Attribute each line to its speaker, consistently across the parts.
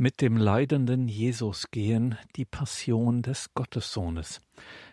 Speaker 1: Mit dem leidenden Jesus gehen, die Passion des Gottessohnes.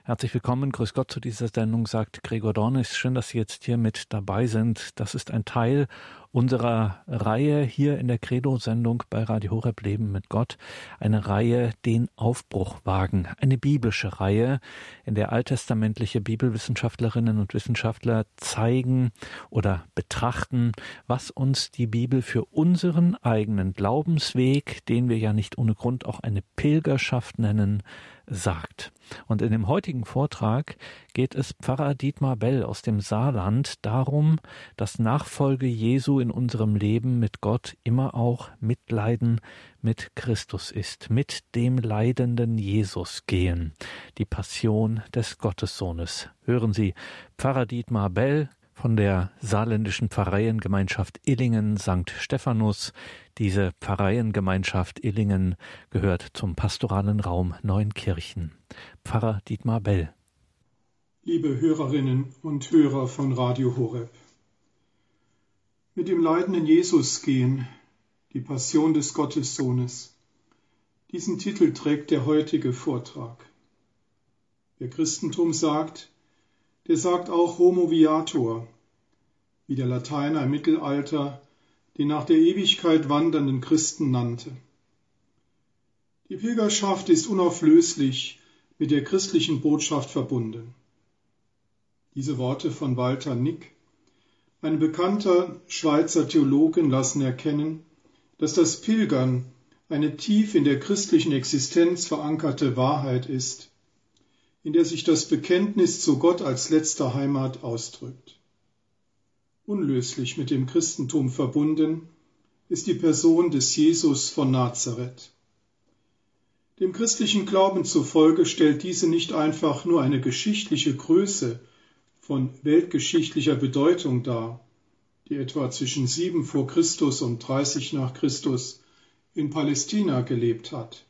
Speaker 1: Herzlich willkommen, grüß Gott zu dieser Sendung, sagt Gregor Dornis. Schön, dass Sie jetzt hier mit dabei sind. Das ist ein Teil unserer Reihe hier in der Credo-Sendung bei Radio Horeb Leben mit Gott. Eine Reihe, den Aufbruch wagen. Eine biblische Reihe, in der alttestamentliche Bibelwissenschaftlerinnen und Wissenschaftler zeigen oder betrachten, was uns die Bibel für unseren eigenen Glaubensweg, den wir ja nicht ohne Grund auch eine Pilgerschaft nennen, sagt. Und in dem heutigen Vortrag geht es Pfarrer Dietmar Bell aus dem Saarland darum, dass Nachfolge Jesu in unserem Leben mit Gott immer auch Mitleiden mit Christus ist, mit dem leidenden Jesus gehen, die Passion des Gottessohnes. Hören Sie Pfarrer Dietmar Bell, von der saarländischen Pfarreiengemeinschaft Illingen St. Stephanus. Diese Pfarreiengemeinschaft Illingen gehört zum pastoralen Raum Neunkirchen. Pfarrer Dietmar Bell.
Speaker 2: Liebe Hörerinnen und Hörer von Radio Horeb. Mit dem leidenden Jesus gehen, die Passion des Gottessohnes. Diesen Titel trägt der heutige Vortrag. Wer Christentum sagt, der sagt auch Homo viator, wie der Lateiner im Mittelalter den nach der Ewigkeit wandernden Christen nannte. Die Pilgerschaft ist unauflöslich mit der christlichen Botschaft verbunden. Diese Worte von Walter Nick, ein bekannter Schweizer Theologen, lassen erkennen, dass das Pilgern eine tief in der christlichen Existenz verankerte Wahrheit ist, in der sich das Bekenntnis zu Gott als letzter Heimat ausdrückt. Unlöslich mit dem Christentum verbunden ist die Person des Jesus von Nazareth. Dem christlichen Glauben zufolge stellt diese nicht einfach nur eine geschichtliche Größe von weltgeschichtlicher Bedeutung dar, die etwa zwischen 7 vor Christus und 30 nach Christus in Palästina gelebt hat.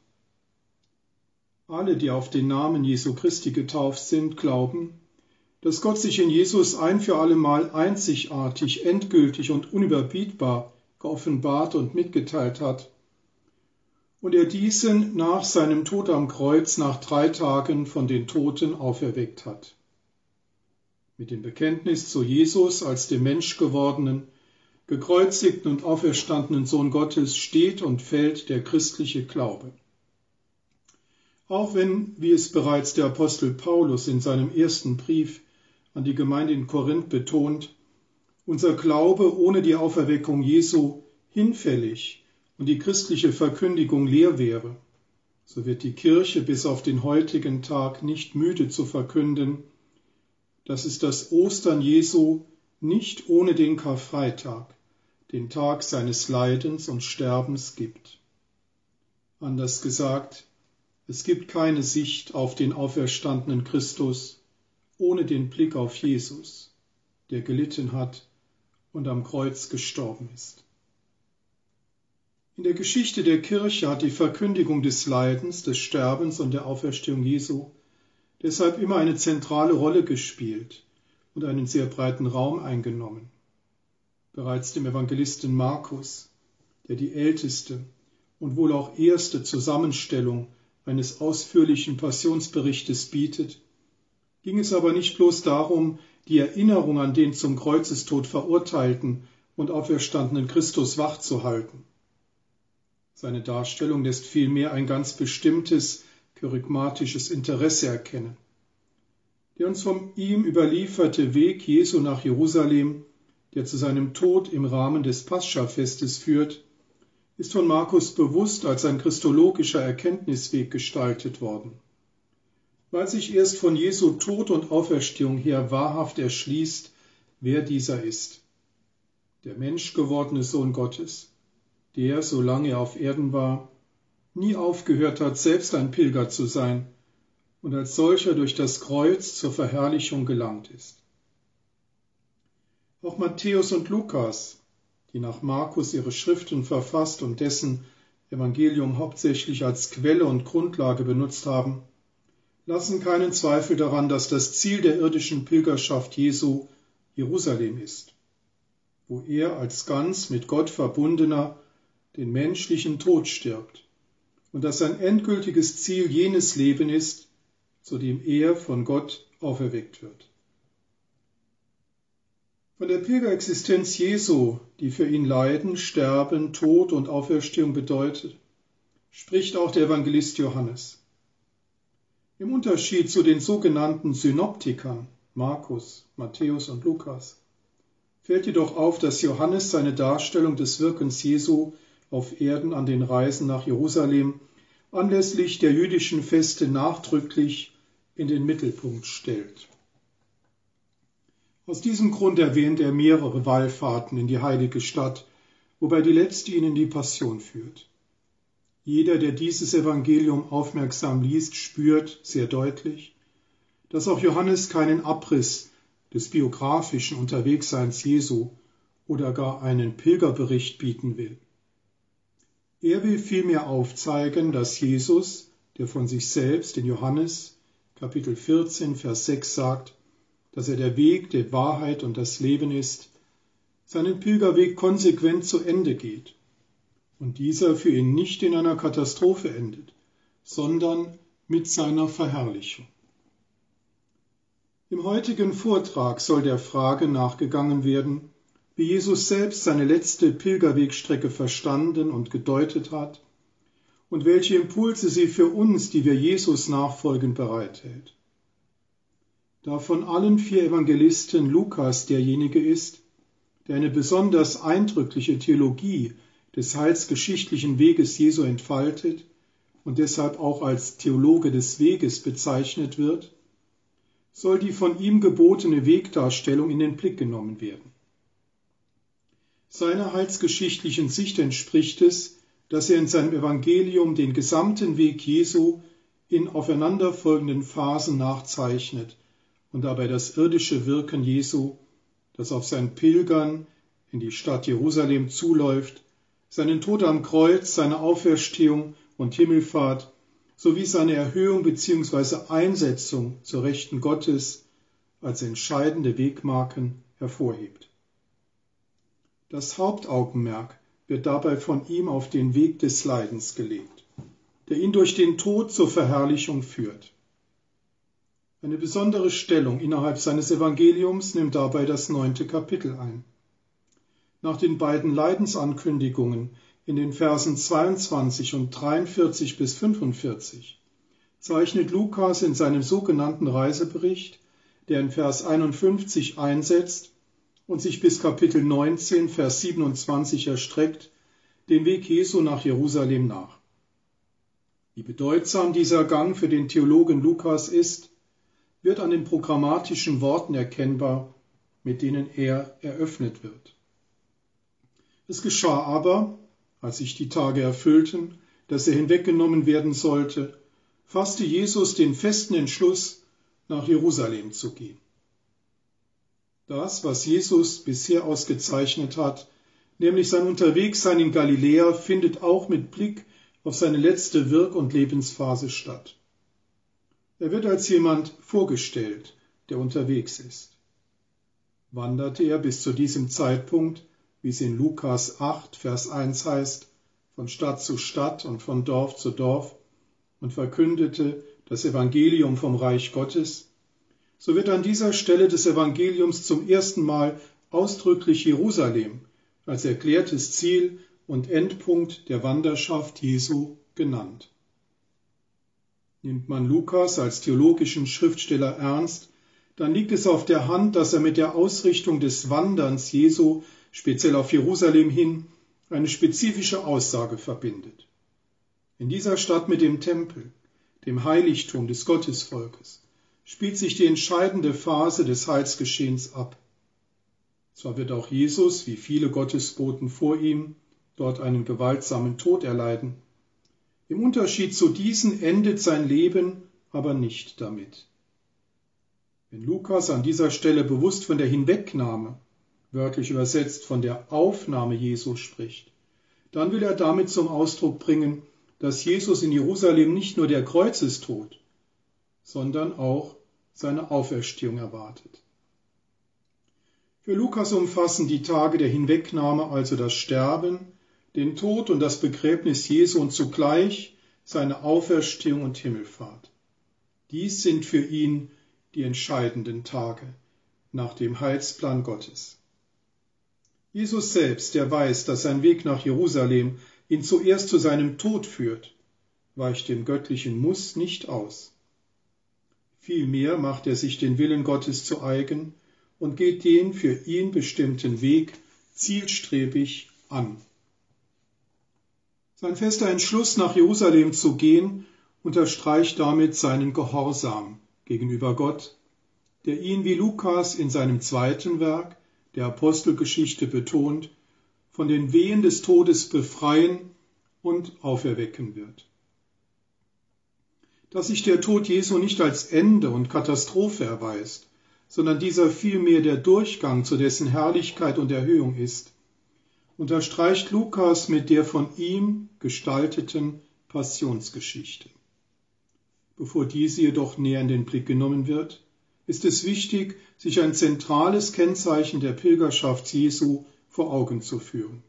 Speaker 2: Alle, die auf den Namen Jesu Christi getauft sind, glauben, dass Gott sich in Jesus ein für allemal einzigartig, endgültig und unüberbietbar geoffenbart und mitgeteilt hat und er diesen nach seinem Tod am Kreuz nach drei Tagen von den Toten auferweckt hat. Mit dem Bekenntnis zu Jesus als dem Menschgewordenen, gekreuzigten und auferstandenen Sohn Gottes steht und fällt der christliche Glaube. Auch wenn, wie es bereits der Apostel Paulus in seinem ersten Brief an die Gemeinde in Korinth betont, unser Glaube ohne die Auferweckung Jesu hinfällig und die christliche Verkündigung leer wäre, so wird die Kirche bis auf den heutigen Tag nicht müde zu verkünden, dass es das Ostern Jesu nicht ohne den Karfreitag, den Tag seines Leidens und Sterbens gibt. Anders gesagt, es gibt keine Sicht auf den auferstandenen Christus ohne den Blick auf Jesus, der gelitten hat und am Kreuz gestorben ist. In der Geschichte der Kirche hat die Verkündigung des Leidens, des Sterbens und der Auferstehung Jesu deshalb immer eine zentrale Rolle gespielt und einen sehr breiten Raum eingenommen. Bereits dem Evangelisten Markus, der die älteste und wohl auch erste Zusammenstellung eines ausführlichen Passionsberichtes bietet, ging es aber nicht bloß darum, die Erinnerung an den zum Kreuzestod verurteilten und auferstandenen Christus wachzuhalten. Seine Darstellung lässt vielmehr ein ganz bestimmtes charismatisches Interesse erkennen. Der uns vom ihm überlieferte Weg Jesu nach Jerusalem, der zu seinem Tod im Rahmen des Pascha-Festes führt, ist von Markus bewusst als ein christologischer Erkenntnisweg gestaltet worden. Weil sich erst von Jesu Tod und Auferstehung her wahrhaft erschließt, wer dieser ist. Der menschgewordene Sohn Gottes, der, solange er auf Erden war, nie aufgehört hat, selbst ein Pilger zu sein und als solcher durch das Kreuz zur Verherrlichung gelangt ist. Auch Matthäus und Lukas die nach Markus ihre Schriften verfasst und dessen Evangelium hauptsächlich als Quelle und Grundlage benutzt haben, lassen keinen Zweifel daran, dass das Ziel der irdischen Pilgerschaft Jesu Jerusalem ist, wo er als ganz mit Gott verbundener den menschlichen Tod stirbt und dass sein endgültiges Ziel jenes Leben ist, zu dem er von Gott auferweckt wird. Von der Pilgerexistenz Jesu, die für ihn Leiden, Sterben, Tod und Auferstehung bedeutet, spricht auch der Evangelist Johannes. Im Unterschied zu den sogenannten Synoptikern Markus, Matthäus und Lukas fällt jedoch auf, dass Johannes seine Darstellung des Wirkens Jesu auf Erden an den Reisen nach Jerusalem anlässlich der jüdischen Feste nachdrücklich in den Mittelpunkt stellt. Aus diesem Grund erwähnt er mehrere Wallfahrten in die heilige Stadt, wobei die letzte ihn in die Passion führt. Jeder, der dieses Evangelium aufmerksam liest, spürt sehr deutlich, dass auch Johannes keinen Abriss des biografischen Unterwegsseins Jesu oder gar einen Pilgerbericht bieten will. Er will vielmehr aufzeigen, dass Jesus, der von sich selbst in Johannes Kapitel 14, Vers 6 sagt, dass er der Weg, der Wahrheit und das Leben ist, seinen Pilgerweg konsequent zu Ende geht und dieser für ihn nicht in einer Katastrophe endet, sondern mit seiner Verherrlichung. Im heutigen Vortrag soll der Frage nachgegangen werden, wie Jesus selbst seine letzte Pilgerwegstrecke verstanden und gedeutet hat und welche Impulse sie für uns, die wir Jesus nachfolgen, bereithält. Da von allen vier Evangelisten Lukas derjenige ist, der eine besonders eindrückliche Theologie des heilsgeschichtlichen Weges Jesu entfaltet und deshalb auch als Theologe des Weges bezeichnet wird, soll die von ihm gebotene Wegdarstellung in den Blick genommen werden. Seiner heilsgeschichtlichen Sicht entspricht es, dass er in seinem Evangelium den gesamten Weg Jesu in aufeinanderfolgenden Phasen nachzeichnet und dabei das irdische Wirken Jesu, das auf sein Pilgern in die Stadt Jerusalem zuläuft, seinen Tod am Kreuz, seine Auferstehung und Himmelfahrt sowie seine Erhöhung bzw. Einsetzung zur Rechten Gottes als entscheidende Wegmarken hervorhebt. Das Hauptaugenmerk wird dabei von ihm auf den Weg des Leidens gelegt, der ihn durch den Tod zur Verherrlichung führt. Eine besondere Stellung innerhalb seines Evangeliums nimmt dabei das neunte Kapitel ein. Nach den beiden Leidensankündigungen in den Versen 22 und 43 bis 45 zeichnet Lukas in seinem sogenannten Reisebericht, der in Vers 51 einsetzt und sich bis Kapitel 19, Vers 27 erstreckt, den Weg Jesu nach Jerusalem nach. Wie bedeutsam dieser Gang für den Theologen Lukas ist, wird an den programmatischen Worten erkennbar, mit denen er eröffnet wird. Es geschah aber, als sich die Tage erfüllten, dass er hinweggenommen werden sollte, fasste Jesus den festen Entschluss, nach Jerusalem zu gehen. Das, was Jesus bisher ausgezeichnet hat, nämlich sein Unterwegssein in Galiläa, findet auch mit Blick auf seine letzte Wirk- und Lebensphase statt. Er wird als jemand vorgestellt, der unterwegs ist. Wanderte er bis zu diesem Zeitpunkt wie es in Lukas 8, Vers 1 heißt, von Stadt zu Stadt und von Dorf zu Dorf und verkündete das Evangelium vom Reich Gottes, so wird an dieser Stelle des Evangeliums zum ersten Mal ausdrücklich Jerusalem als erklärtes Ziel und Endpunkt der Wanderschaft Jesu genannt. Nimmt man Lukas als theologischen Schriftsteller ernst, dann liegt es auf der Hand, dass er mit der Ausrichtung des Wanderns Jesu speziell auf Jerusalem hin, eine spezifische Aussage verbindet. In dieser Stadt mit dem Tempel, dem Heiligtum des Gottesvolkes, spielt sich die entscheidende Phase des Heilsgeschehens ab. Zwar wird auch Jesus, wie viele Gottesboten vor ihm, dort einen gewaltsamen Tod erleiden. Im Unterschied zu diesen endet sein Leben aber nicht damit. Wenn Lukas an dieser Stelle bewusst von der Hinwegnahme wörtlich übersetzt von der Aufnahme Jesu spricht, dann will er damit zum Ausdruck bringen, dass Jesus in Jerusalem nicht nur der Kreuzestod, sondern auch seine Auferstehung erwartet. Für Lukas umfassen die Tage der Hinwegnahme also das Sterben, den Tod und das Begräbnis Jesu und zugleich seine Auferstehung und Himmelfahrt. Dies sind für ihn die entscheidenden Tage nach dem Heilsplan Gottes. Jesus selbst, der weiß, dass sein Weg nach Jerusalem ihn zuerst zu seinem Tod führt, weicht dem göttlichen Muss nicht aus. Vielmehr macht er sich den Willen Gottes zu eigen und geht den für ihn bestimmten Weg zielstrebig an. Sein fester Entschluss, nach Jerusalem zu gehen, unterstreicht damit seinen Gehorsam gegenüber Gott, der ihn wie Lukas in seinem zweiten Werk, der Apostelgeschichte, betont, von den Wehen des Todes befreien und auferwecken wird. Dass sich der Tod Jesu nicht als Ende und Katastrophe erweist, sondern dieser vielmehr der Durchgang zu dessen Herrlichkeit und Erhöhung ist, unterstreicht Lukas mit der von ihm gestalteten Passionsgeschichte. Bevor diese jedoch näher in den Blick genommen wird, ist es wichtig, sich ein zentrales Kennzeichen der Pilgerschaft Jesu vor Augen zu führen,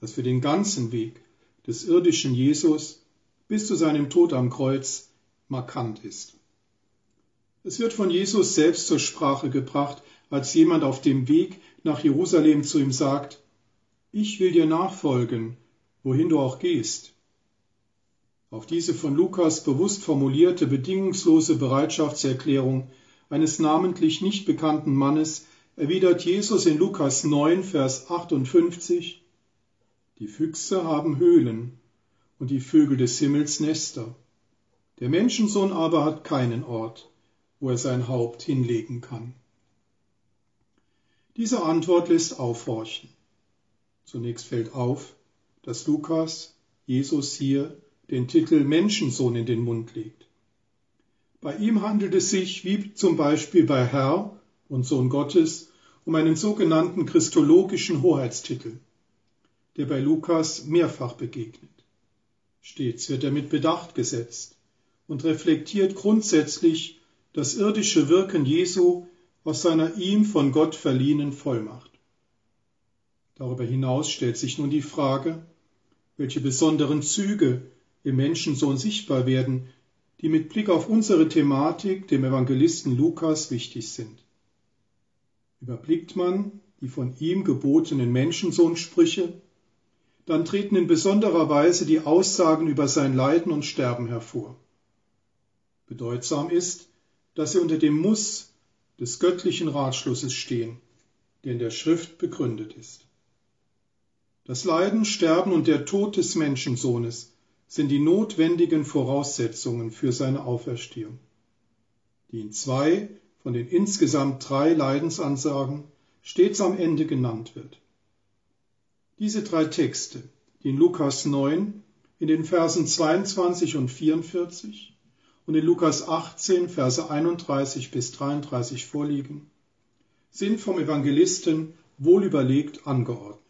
Speaker 2: das für den ganzen Weg des irdischen Jesus bis zu seinem Tod am Kreuz markant ist. Es wird von Jesus selbst zur Sprache gebracht, als jemand auf dem Weg nach Jerusalem zu ihm sagt, ich will dir nachfolgen, wohin du auch gehst. Auf diese von Lukas bewusst formulierte bedingungslose Bereitschaftserklärung eines namentlich nicht bekannten Mannes erwidert Jesus in Lukas 9, Vers 58, Die Füchse haben Höhlen und die Vögel des Himmels Nester. Der Menschensohn aber hat keinen Ort, wo er sein Haupt hinlegen kann. Diese Antwort lässt aufhorchen. Zunächst fällt auf, dass Lukas Jesus hier den Titel Menschensohn in den Mund legt. Bei ihm handelt es sich, wie zum Beispiel bei Herr und Sohn Gottes, um einen sogenannten christologischen Hoheitstitel, der bei Lukas mehrfach begegnet. Stets wird er mit Bedacht gesetzt und reflektiert grundsätzlich das irdische Wirken Jesu aus seiner ihm von Gott verliehenen Vollmacht. Darüber hinaus stellt sich nun die Frage, welche besonderen Züge im Menschensohn sichtbar werden, die mit Blick auf unsere Thematik, dem Evangelisten Lukas, wichtig sind. Überblickt man die von ihm gebotenen Menschensohnsprüche, dann treten in besonderer Weise die Aussagen über sein Leiden und Sterben hervor. Bedeutsam ist, dass sie unter dem Muss des göttlichen Ratschlusses stehen, der in der Schrift begründet ist. Das Leiden, Sterben und der Tod des Menschensohnes sind die notwendigen Voraussetzungen für seine Auferstehung, die in zwei von den insgesamt drei Leidensansagen stets am Ende genannt wird. Diese drei Texte, die in Lukas 9 in den Versen 22 und 44 und in Lukas 18 Verse 31 bis 33 vorliegen, sind vom Evangelisten wohlüberlegt angeordnet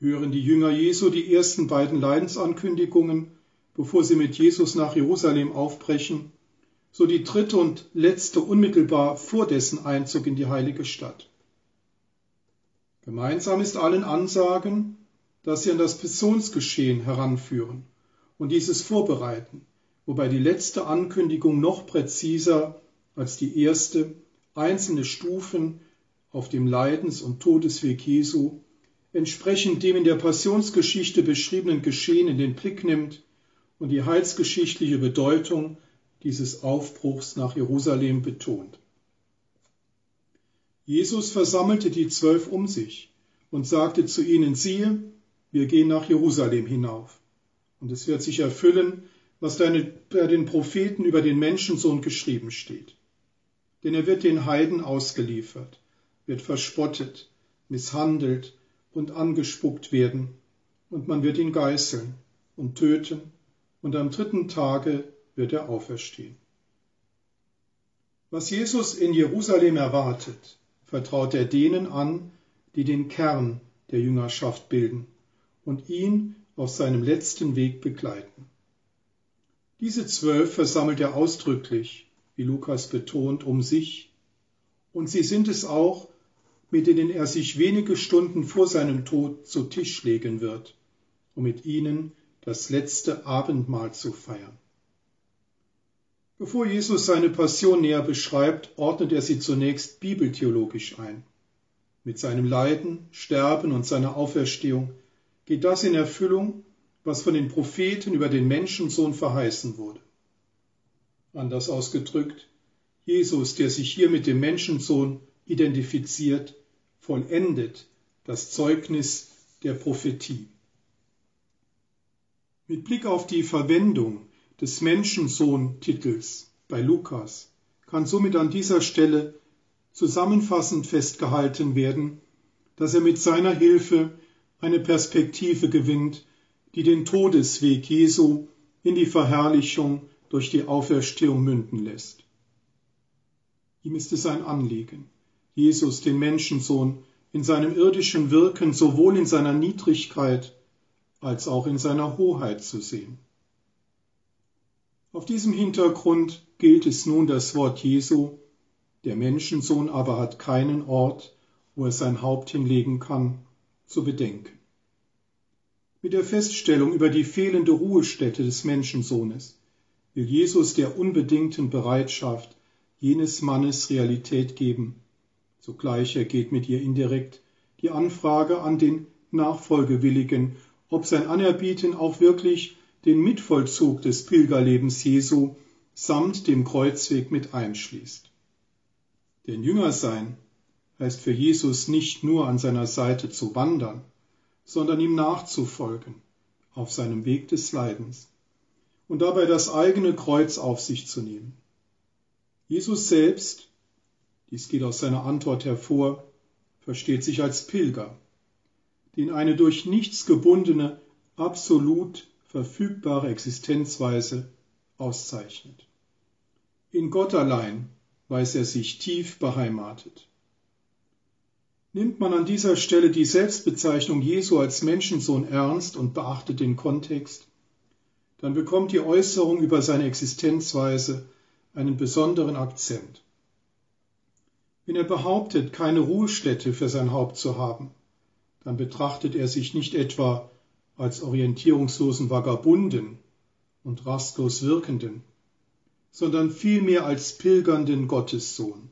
Speaker 2: hören die Jünger Jesu die ersten beiden Leidensankündigungen, bevor sie mit Jesus nach Jerusalem aufbrechen, so die dritte und letzte unmittelbar vor dessen Einzug in die heilige Stadt. Gemeinsam ist allen Ansagen, dass sie an das Passionsgeschehen heranführen und dieses vorbereiten, wobei die letzte Ankündigung noch präziser als die erste einzelne Stufen auf dem Leidens- und Todesweg Jesu entsprechend dem in der Passionsgeschichte beschriebenen Geschehen in den Blick nimmt und die heilsgeschichtliche Bedeutung dieses Aufbruchs nach Jerusalem betont. Jesus versammelte die Zwölf um sich und sagte zu ihnen, siehe, wir gehen nach Jerusalem hinauf. Und es wird sich erfüllen, was bei den Propheten über den Menschensohn geschrieben steht. Denn er wird den Heiden ausgeliefert, wird verspottet, misshandelt, und angespuckt werden, und man wird ihn geißeln und töten, und am dritten Tage wird er auferstehen. Was Jesus in Jerusalem erwartet, vertraut er denen an, die den Kern der Jüngerschaft bilden und ihn auf seinem letzten Weg begleiten. Diese zwölf versammelt er ausdrücklich, wie Lukas betont, um sich, und sie sind es auch, mit denen er sich wenige Stunden vor seinem Tod zu Tisch legen wird, um mit ihnen das letzte Abendmahl zu feiern. Bevor Jesus seine Passion näher beschreibt, ordnet er sie zunächst bibeltheologisch ein. Mit seinem Leiden, Sterben und seiner Auferstehung geht das in Erfüllung, was von den Propheten über den Menschensohn verheißen wurde. Anders ausgedrückt, Jesus, der sich hier mit dem Menschensohn identifiziert, vollendet das Zeugnis der Prophetie. Mit Blick auf die Verwendung des Menschensohn-Titels bei Lukas kann somit an dieser Stelle zusammenfassend festgehalten werden, dass er mit seiner Hilfe eine Perspektive gewinnt, die den Todesweg Jesu in die Verherrlichung durch die Auferstehung münden lässt. Ihm ist es ein Anliegen, Jesus, den Menschensohn, in seinem irdischen Wirken sowohl in seiner Niedrigkeit als auch in seiner Hoheit zu sehen. Auf diesem Hintergrund gilt es nun das Wort Jesu, der Menschensohn aber hat keinen Ort, wo er sein Haupt hinlegen kann, zu bedenken. Mit der Feststellung über die fehlende Ruhestätte des Menschensohnes will Jesus der unbedingten Bereitschaft jenes Mannes Realität geben. Zugleich ergeht mit ihr indirekt die Anfrage an den Nachfolgewilligen ob sein Anerbieten auch wirklich den Mitvollzug des Pilgerlebens Jesu samt dem Kreuzweg mit einschließt. Denn Jünger sein heißt für Jesus nicht nur an seiner Seite zu wandern, sondern ihm nachzufolgen auf seinem Weg des Leidens und dabei das eigene Kreuz auf sich zu nehmen. Jesus selbst, dies geht aus seiner Antwort hervor, versteht sich als Pilger den eine durch nichts gebundene, absolut verfügbare Existenzweise auszeichnet. In Gott allein weiß er sich tief beheimatet. Nimmt man an dieser Stelle die Selbstbezeichnung Jesu als Menschensohn ernst und beachtet den Kontext, dann bekommt die Äußerung über seine Existenzweise einen besonderen Akzent. Wenn er behauptet, keine Ruhestätte für sein Haupt zu haben, dann betrachtet er sich nicht etwa als orientierungslosen Vagabunden und rastlos Wirkenden, sondern vielmehr als pilgernden Gottessohn,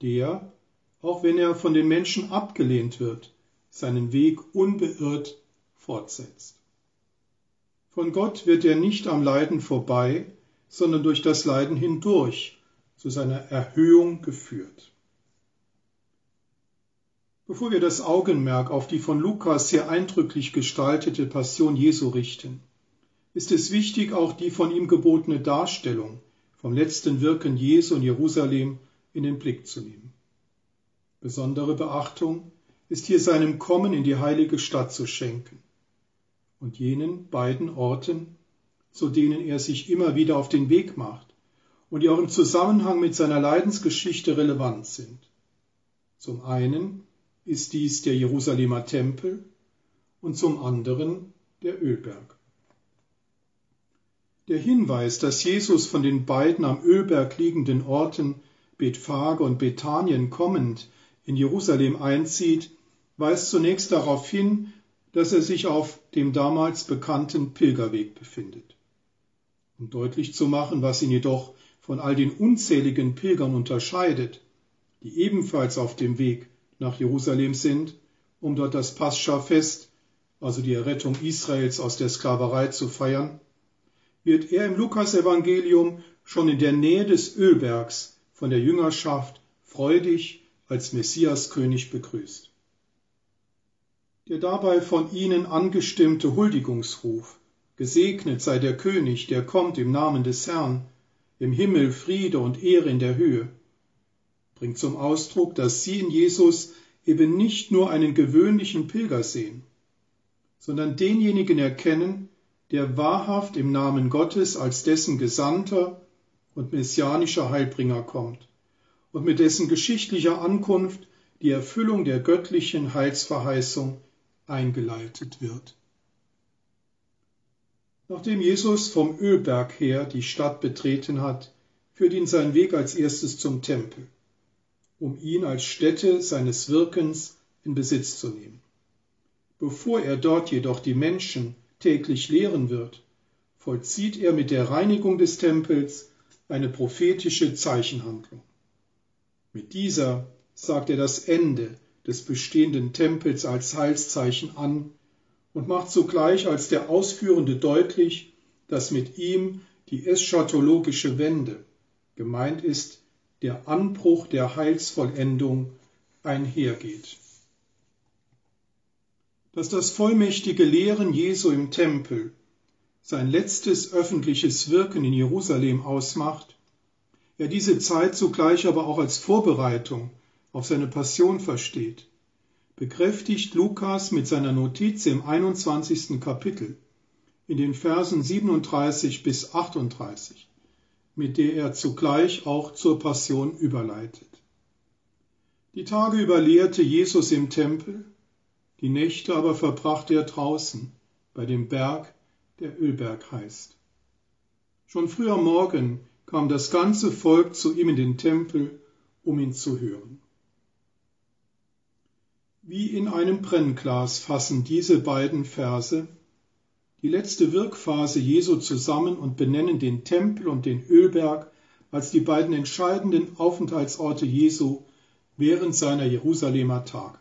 Speaker 2: der, auch wenn er von den Menschen abgelehnt wird, seinen Weg unbeirrt fortsetzt. Von Gott wird er nicht am Leiden vorbei, sondern durch das Leiden hindurch zu seiner Erhöhung geführt. Bevor wir das Augenmerk auf die von Lukas sehr eindrücklich gestaltete Passion Jesu richten, ist es wichtig, auch die von ihm gebotene Darstellung vom letzten Wirken Jesu in Jerusalem in den Blick zu nehmen. Besondere Beachtung ist hier seinem Kommen in die heilige Stadt zu schenken und jenen beiden Orten, zu denen er sich immer wieder auf den Weg macht und die auch im Zusammenhang mit seiner Leidensgeschichte relevant sind. Zum einen ist dies der Jerusalemer Tempel und zum anderen der Ölberg. Der Hinweis, dass Jesus von den beiden am Ölberg liegenden Orten Bethphage und Bethanien kommend in Jerusalem einzieht, weist zunächst darauf hin, dass er sich auf dem damals bekannten Pilgerweg befindet. Um deutlich zu machen, was ihn jedoch von all den unzähligen Pilgern unterscheidet, die ebenfalls auf dem Weg nach Jerusalem sind, um dort das Pascha-Fest, also die Errettung Israels aus der Sklaverei zu feiern, wird er im Lukasevangelium schon in der Nähe des Ölbergs von der Jüngerschaft freudig als Messiaskönig begrüßt. Der dabei von ihnen angestimmte Huldigungsruf, gesegnet sei der König, der kommt im Namen des Herrn, im Himmel Friede und Ehre in der Höhe, bringt zum Ausdruck, dass sie in Jesus eben nicht nur einen gewöhnlichen Pilger sehen, sondern denjenigen erkennen, der wahrhaft im Namen Gottes als dessen Gesandter und messianischer Heilbringer kommt und mit dessen geschichtlicher Ankunft die Erfüllung der göttlichen Heilsverheißung eingeleitet wird. Nachdem Jesus vom Ölberg her die Stadt betreten hat, führt ihn sein Weg als erstes zum Tempel um ihn als Stätte seines Wirkens in Besitz zu nehmen. Bevor er dort jedoch die Menschen täglich lehren wird, vollzieht er mit der Reinigung des Tempels eine prophetische Zeichenhandlung. Mit dieser sagt er das Ende des bestehenden Tempels als Heilszeichen an und macht zugleich als der Ausführende deutlich, dass mit ihm die eschatologische Wende gemeint ist, der Anbruch der Heilsvollendung einhergeht. Dass das vollmächtige Lehren Jesu im Tempel sein letztes öffentliches Wirken in Jerusalem ausmacht, er diese Zeit zugleich aber auch als Vorbereitung auf seine Passion versteht, bekräftigt Lukas mit seiner Notiz im 21. Kapitel in den Versen 37 bis 38, mit der er zugleich auch zur Passion überleitet. Die Tage über lehrte Jesus im Tempel, die Nächte aber verbrachte er draußen bei dem Berg, der Ölberg heißt. Schon früh am Morgen kam das ganze Volk zu ihm in den Tempel, um ihn zu hören. Wie in einem Brennglas fassen diese beiden Verse die letzte Wirkphase Jesu zusammen und benennen den Tempel und den Ölberg als die beiden entscheidenden Aufenthaltsorte Jesu während seiner Jerusalemer Tage.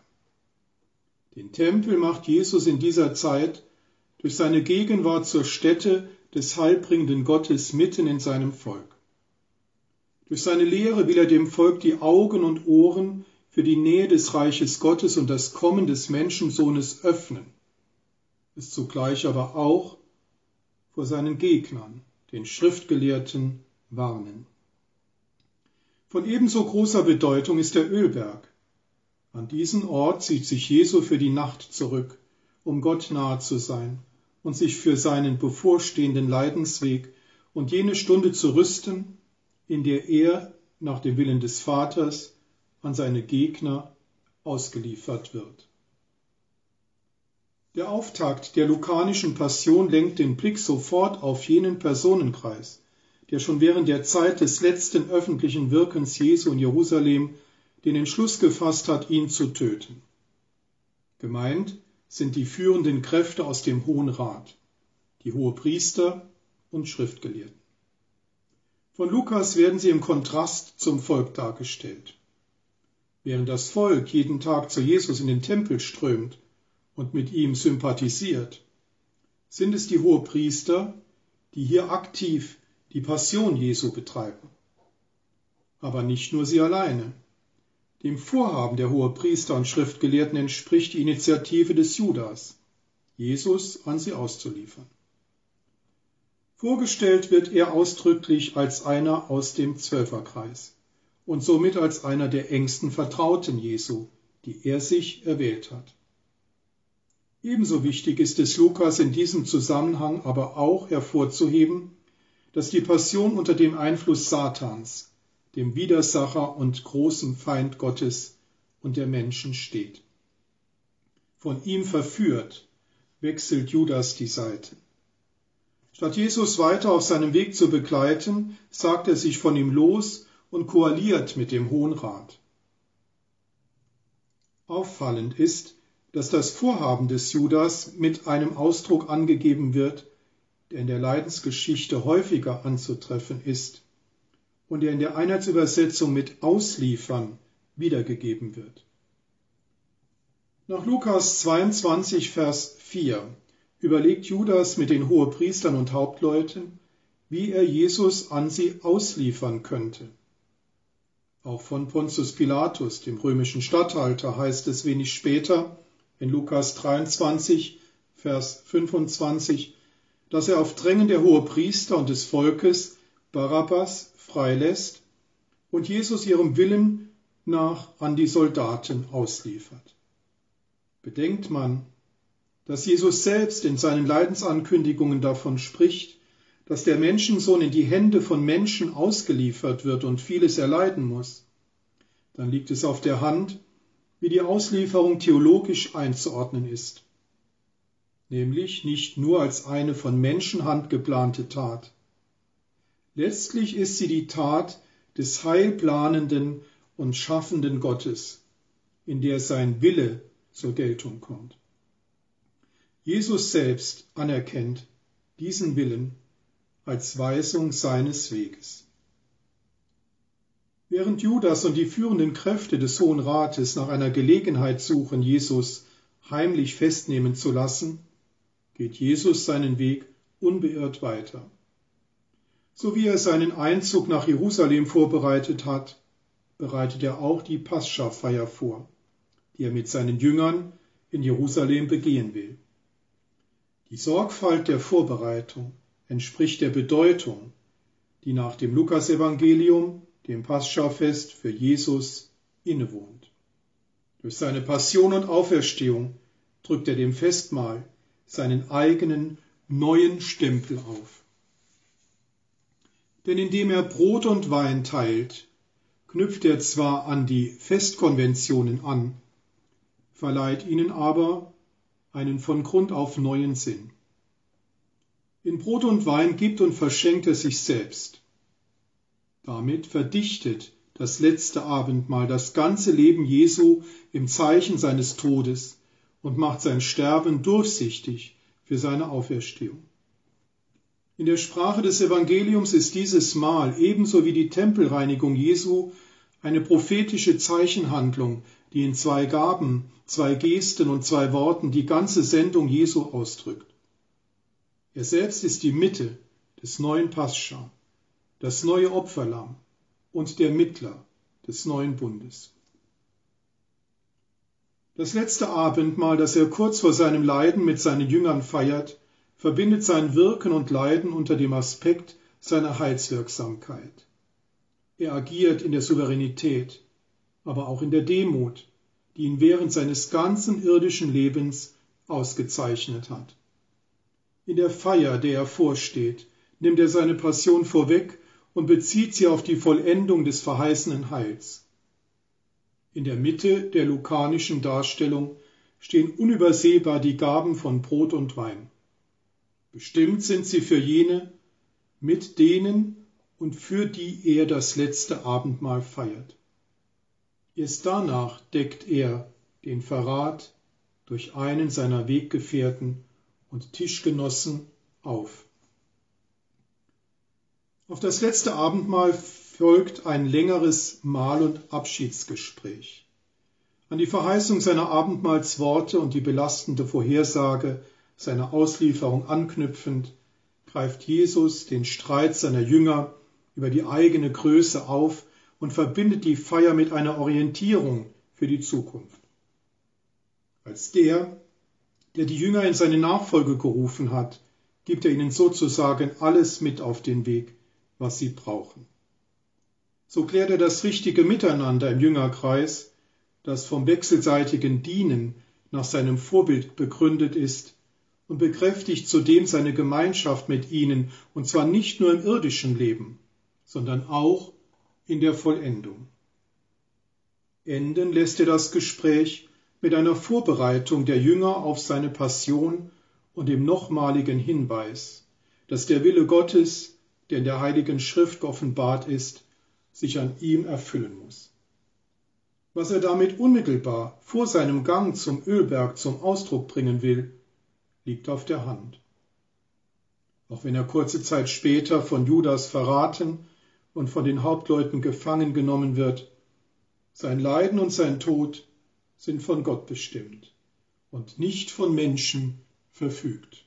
Speaker 2: Den Tempel macht Jesus in dieser Zeit durch seine Gegenwart zur Stätte des heilbringenden Gottes mitten in seinem Volk. Durch seine Lehre will er dem Volk die Augen und Ohren für die Nähe des Reiches Gottes und das Kommen des Menschensohnes öffnen, es zugleich aber auch vor seinen Gegnern, den Schriftgelehrten, warnen. Von ebenso großer Bedeutung ist der Ölberg, an diesen Ort zieht sich Jesu für die Nacht zurück, um Gott nahe zu sein und sich für seinen bevorstehenden Leidensweg und jene Stunde zu rüsten, in der er nach dem Willen des Vaters an seine Gegner ausgeliefert wird. Der Auftakt der lukanischen Passion lenkt den Blick sofort auf jenen Personenkreis, der schon während der Zeit des letzten öffentlichen Wirkens Jesu in Jerusalem den Entschluss gefasst hat, ihn zu töten. Gemeint sind die führenden Kräfte aus dem Hohen Rat, die Hohepriester und Schriftgelehrten. Von Lukas werden sie im Kontrast zum Volk dargestellt. Während das Volk jeden Tag zu Jesus in den Tempel strömt und mit ihm sympathisiert, sind es die Hohepriester, die hier aktiv die Passion Jesu betreiben. Aber nicht nur sie alleine. Dem Vorhaben der Hohepriester und Schriftgelehrten entspricht die Initiative des Judas, Jesus an sie auszuliefern. Vorgestellt wird er ausdrücklich als einer aus dem Zwölferkreis und somit als einer der engsten Vertrauten Jesu, die er sich erwählt hat. Ebenso wichtig ist es Lukas in diesem Zusammenhang aber auch hervorzuheben, dass die Passion unter dem Einfluss Satans dem Widersacher und großen Feind Gottes und der Menschen steht. Von ihm verführt, wechselt Judas die Seite. Statt Jesus weiter auf seinem Weg zu begleiten, sagt er sich von ihm los und koaliert mit dem Hohen Rat. Auffallend ist, dass das Vorhaben des Judas mit einem Ausdruck angegeben wird, der in der Leidensgeschichte häufiger anzutreffen ist und der in der Einheitsübersetzung mit ausliefern wiedergegeben wird. Nach Lukas 22, Vers 4 überlegt Judas mit den Hohepriestern und Hauptleuten, wie er Jesus an sie ausliefern könnte. Auch von Pontius Pilatus, dem römischen Statthalter, heißt es wenig später in Lukas 23, Vers 25, dass er auf Drängen der Hohepriester und des Volkes Barabbas freilässt und Jesus ihrem Willen nach an die Soldaten ausliefert. Bedenkt man, dass Jesus selbst in seinen Leidensankündigungen davon spricht, dass der Menschensohn in die Hände von Menschen ausgeliefert wird und vieles erleiden muss, dann liegt es auf der Hand, wie die Auslieferung theologisch einzuordnen ist, nämlich nicht nur als eine von Menschenhand geplante Tat, Letztlich ist sie die Tat des heilplanenden und schaffenden Gottes, in der sein Wille zur Geltung kommt. Jesus selbst anerkennt diesen Willen als Weisung seines Weges. Während Judas und die führenden Kräfte des Hohen Rates nach einer Gelegenheit suchen, Jesus heimlich festnehmen zu lassen, geht Jesus seinen Weg unbeirrt weiter. So wie er seinen Einzug nach Jerusalem vorbereitet hat, bereitet er auch die Pascha-Feier vor, die er mit seinen Jüngern in Jerusalem begehen will. Die Sorgfalt der Vorbereitung entspricht der Bedeutung, die nach dem Lukasevangelium, dem Paschafest für Jesus, innewohnt. Durch seine Passion und Auferstehung drückt er dem Festmahl seinen eigenen neuen Stempel auf. Denn indem er Brot und Wein teilt, knüpft er zwar an die Festkonventionen an, verleiht ihnen aber einen von Grund auf neuen Sinn. In Brot und Wein gibt und verschenkt er sich selbst. Damit verdichtet das letzte Abendmahl das ganze Leben Jesu im Zeichen seines Todes und macht sein Sterben durchsichtig für seine Auferstehung. In der Sprache des Evangeliums ist dieses Mahl ebenso wie die Tempelreinigung Jesu eine prophetische Zeichenhandlung, die in zwei Gaben, zwei Gesten und zwei Worten die ganze Sendung Jesu ausdrückt. Er selbst ist die Mitte des neuen Pascha, das neue Opferlamm und der Mittler des neuen Bundes. Das letzte Abendmahl, das er kurz vor seinem Leiden mit seinen Jüngern feiert, verbindet sein Wirken und Leiden unter dem Aspekt seiner Heilswirksamkeit. Er agiert in der Souveränität, aber auch in der Demut, die ihn während seines ganzen irdischen Lebens ausgezeichnet hat. In der Feier, der er vorsteht, nimmt er seine Passion vorweg und bezieht sie auf die Vollendung des verheißenen Heils. In der Mitte der lukanischen Darstellung stehen unübersehbar die Gaben von Brot und Wein. Bestimmt sind sie für jene, mit denen und für die er das letzte Abendmahl feiert. Erst danach deckt er den Verrat durch einen seiner Weggefährten und Tischgenossen auf. Auf das letzte Abendmahl folgt ein längeres Mahl- und Abschiedsgespräch. An die Verheißung seiner Abendmahlsworte und die belastende Vorhersage seiner Auslieferung anknüpfend, greift Jesus den Streit seiner Jünger über die eigene Größe auf und verbindet die Feier mit einer Orientierung für die Zukunft. Als der, der die Jünger in seine Nachfolge gerufen hat, gibt er ihnen sozusagen alles mit auf den Weg, was sie brauchen. So klärt er das richtige Miteinander im Jüngerkreis, das vom wechselseitigen Dienen nach seinem Vorbild begründet ist und bekräftigt zudem seine Gemeinschaft mit ihnen, und zwar nicht nur im irdischen Leben, sondern auch in der Vollendung. Enden lässt er das Gespräch mit einer Vorbereitung der Jünger auf seine Passion und dem nochmaligen Hinweis, dass der Wille Gottes, der in der Heiligen Schrift offenbart ist, sich an ihm erfüllen muss. Was er damit unmittelbar vor seinem Gang zum Ölberg zum Ausdruck bringen will, liegt auf der Hand. Auch wenn er kurze Zeit später von Judas verraten und von den Hauptleuten gefangen genommen wird, sein Leiden und sein Tod sind von Gott bestimmt und nicht von Menschen verfügt.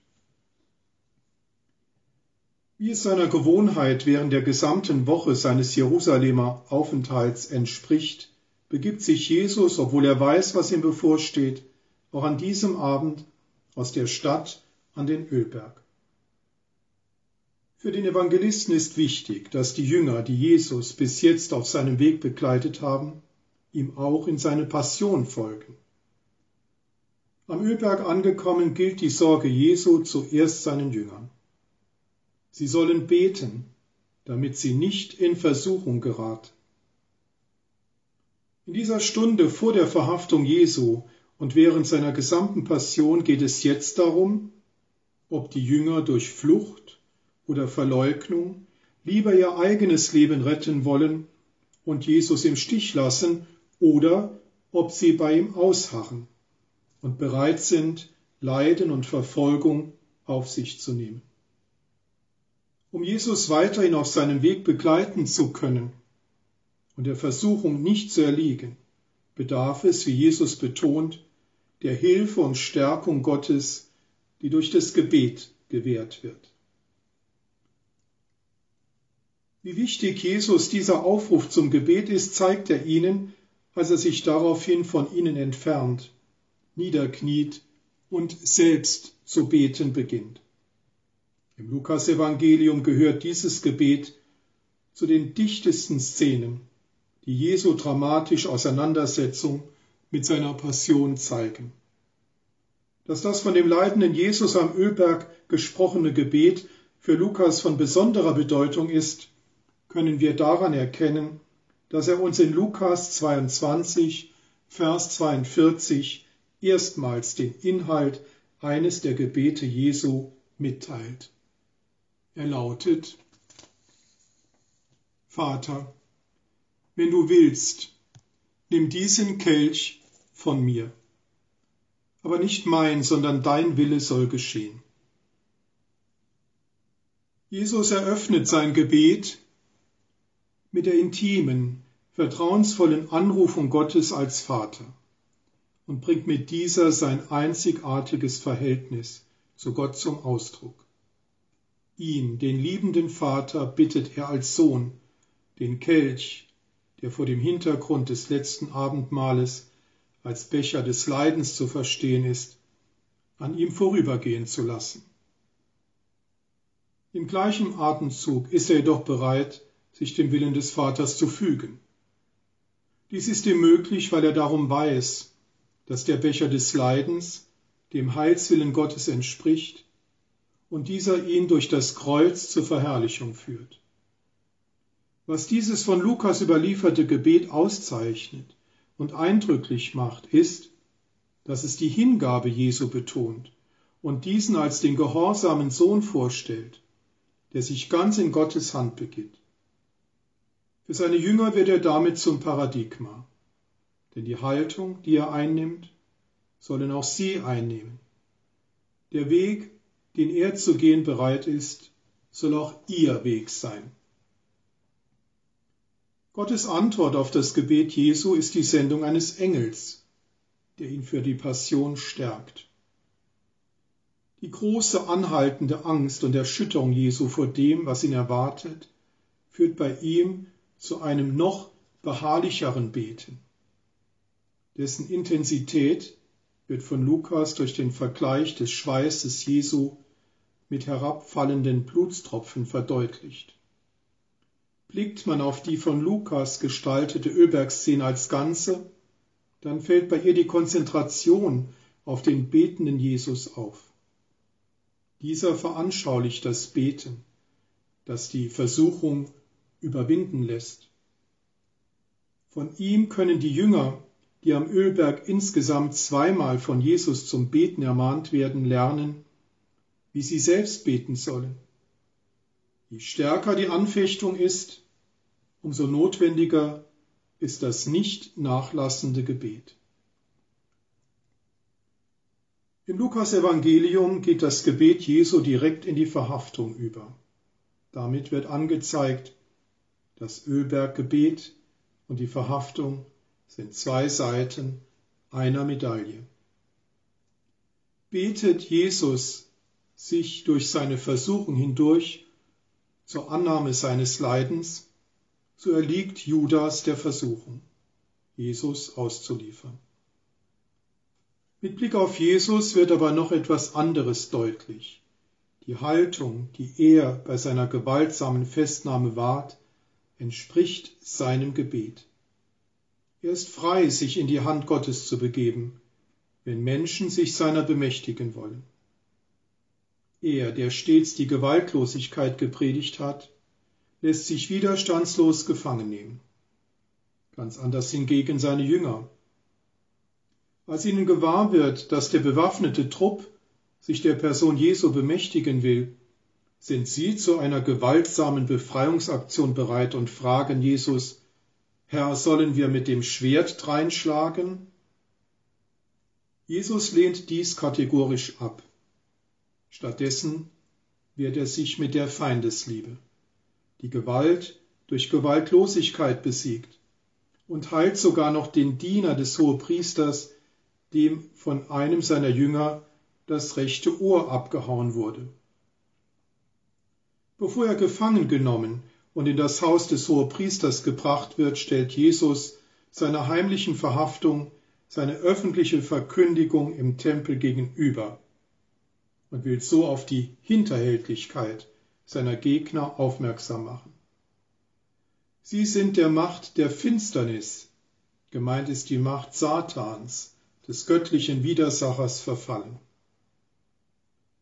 Speaker 2: Wie es seiner Gewohnheit während der gesamten Woche seines Jerusalemer Aufenthalts entspricht, begibt sich Jesus, obwohl er weiß, was ihm bevorsteht, auch an diesem Abend aus der Stadt an den Ölberg. Für den Evangelisten ist wichtig, dass die Jünger, die Jesus bis jetzt auf seinem Weg begleitet haben, ihm auch in seine Passion folgen. Am Ölberg angekommen gilt die Sorge Jesu zuerst seinen Jüngern. Sie sollen beten, damit sie nicht in Versuchung geraten. In dieser Stunde vor der Verhaftung Jesu und während seiner gesamten Passion geht es jetzt darum, ob die Jünger durch Flucht oder Verleugnung lieber ihr eigenes Leben retten wollen und Jesus im Stich lassen oder ob sie bei ihm ausharren und bereit sind, Leiden und Verfolgung auf sich zu nehmen. Um Jesus weiterhin auf seinem Weg begleiten zu können und der Versuchung nicht zu erliegen, bedarf es, wie Jesus betont, der Hilfe und Stärkung Gottes, die durch das Gebet gewährt wird. Wie wichtig Jesus dieser Aufruf zum Gebet ist, zeigt er ihnen, als er sich daraufhin von ihnen entfernt, niederkniet und selbst zu beten beginnt. Im Lukasevangelium gehört dieses Gebet zu den dichtesten Szenen, die Jesu dramatische Auseinandersetzung mit seiner Passion zeigen. Dass das von dem leidenden Jesus am Ölberg gesprochene Gebet für Lukas von besonderer Bedeutung ist, können wir daran erkennen, dass er uns in Lukas 22, Vers 42 erstmals den Inhalt eines der Gebete Jesu mitteilt. Er lautet, Vater, wenn du willst, nimm diesen Kelch von mir. Aber nicht mein, sondern dein Wille soll geschehen. Jesus eröffnet sein Gebet mit der intimen, vertrauensvollen Anrufung Gottes als Vater und bringt mit dieser sein einzigartiges Verhältnis zu Gott zum Ausdruck. Ihn, den liebenden Vater, bittet er als Sohn, den Kelch, der vor dem Hintergrund des letzten Abendmahles als Becher des Leidens zu verstehen ist, an ihm vorübergehen zu lassen. Im gleichen Atemzug ist er jedoch bereit, sich dem Willen des Vaters zu fügen. Dies ist ihm möglich, weil er darum weiß, dass der Becher des Leidens dem Heilswillen Gottes entspricht und dieser ihn durch das Kreuz zur Verherrlichung führt. Was dieses von Lukas überlieferte Gebet auszeichnet und eindrücklich macht, ist, dass es die Hingabe Jesu betont und diesen als den gehorsamen Sohn vorstellt, der sich ganz in Gottes Hand begibt. Für seine Jünger wird er damit zum Paradigma, denn die Haltung, die er einnimmt, sollen auch sie einnehmen. Der Weg, den er zu gehen bereit ist, soll auch ihr Weg sein. Gottes Antwort auf das Gebet Jesu ist die Sendung eines Engels, der ihn für die Passion stärkt. Die große anhaltende Angst und Erschütterung Jesu vor dem, was ihn erwartet, führt bei ihm zu einem noch beharrlicheren Beten. Dessen Intensität wird von Lukas durch den Vergleich des Schweißes Jesu mit herabfallenden Blutstropfen verdeutlicht. Blickt man auf die von Lukas gestaltete Ölbergszene als Ganze, dann fällt bei ihr die Konzentration auf den betenden Jesus auf. Dieser veranschaulicht das Beten, das die Versuchung überwinden lässt. Von ihm können die Jünger, die am Ölberg insgesamt zweimal von Jesus zum Beten ermahnt werden, lernen, wie sie selbst beten sollen. Je stärker die Anfechtung ist, umso notwendiger ist das nicht nachlassende Gebet. Im Lukas-Evangelium geht das Gebet Jesu direkt in die Verhaftung über. Damit wird angezeigt, das Ölberggebet und die Verhaftung sind zwei Seiten einer Medaille. Betet Jesus sich durch seine Versuchung hindurch zur Annahme seines Leidens, so erliegt Judas der Versuchung, Jesus auszuliefern. Mit Blick auf Jesus wird aber noch etwas anderes deutlich. Die Haltung, die er bei seiner gewaltsamen Festnahme wahrt, entspricht seinem Gebet. Er ist frei, sich in die Hand Gottes zu begeben, wenn Menschen sich seiner bemächtigen wollen. Er, der stets die Gewaltlosigkeit gepredigt hat, lässt sich widerstandslos gefangen nehmen. Ganz anders hingegen seine Jünger. Als ihnen gewahr wird, dass der bewaffnete Trupp sich der Person Jesu bemächtigen will, sind sie zu einer gewaltsamen Befreiungsaktion bereit und fragen Jesus, Herr, sollen wir mit dem Schwert dreinschlagen? Jesus lehnt dies kategorisch ab. Stattdessen wehrt er sich mit der Feindesliebe, die Gewalt durch Gewaltlosigkeit besiegt und heilt sogar noch den Diener des Hohepriesters, dem von einem seiner Jünger das rechte Ohr abgehauen wurde. Bevor er gefangen genommen und in das Haus des Hohepriesters gebracht wird, stellt Jesus seiner heimlichen Verhaftung seine öffentliche Verkündigung im Tempel gegenüber und will so auf die Hinterhältigkeit seiner Gegner aufmerksam machen. Sie sind der Macht der Finsternis, gemeint ist die Macht Satans, des göttlichen Widersachers verfallen.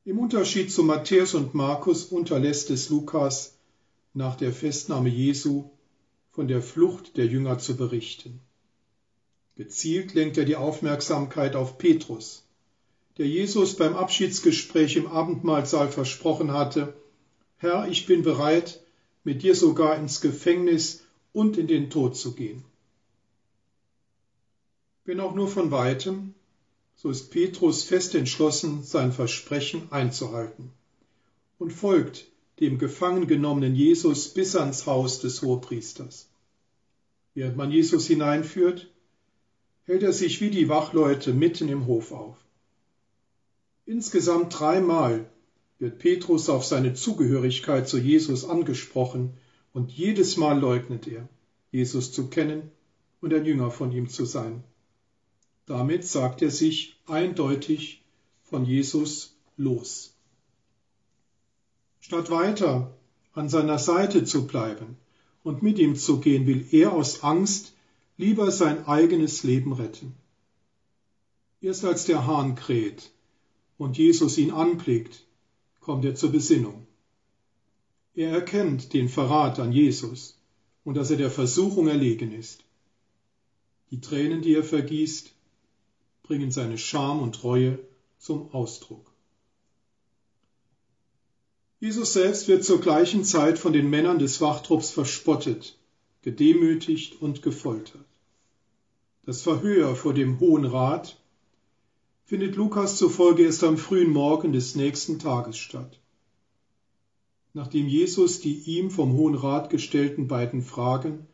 Speaker 2: Im Unterschied zu Matthäus und Markus unterlässt es Lukas, nach der Festnahme Jesu von der Flucht der Jünger zu berichten. Gezielt lenkt er die Aufmerksamkeit auf Petrus, der Jesus beim Abschiedsgespräch im Abendmahlsaal versprochen hatte, Herr, ich bin bereit, mit dir sogar ins Gefängnis und in den Tod zu gehen. Wenn auch nur von weitem, so ist Petrus fest entschlossen, sein Versprechen einzuhalten und folgt dem gefangen genommenen Jesus bis ans Haus des Hohepriesters. Während man Jesus hineinführt, hält er sich wie die Wachleute mitten im Hof auf. Insgesamt dreimal wird Petrus auf seine Zugehörigkeit zu Jesus angesprochen und jedes Mal leugnet er, Jesus zu kennen und ein Jünger von ihm zu sein. Damit sagt er sich eindeutig von Jesus los. Statt weiter an seiner Seite zu bleiben und mit ihm zu gehen, will er aus Angst lieber sein eigenes Leben retten. Erst als der Hahn kräht und Jesus ihn anblickt, kommt er zur Besinnung. Er erkennt den Verrat an Jesus und dass er der Versuchung erlegen ist. Die Tränen, die er vergießt, bringen seine Scham und Reue zum Ausdruck. Jesus selbst wird zur gleichen Zeit von den Männern des Wachtrupps verspottet gedemütigt und gefoltert. Das Verhör vor dem Hohen Rat findet Lukas zufolge erst am frühen Morgen des nächsten Tages statt. Nachdem Jesus die ihm vom Hohen Rat gestellten beiden Fragen,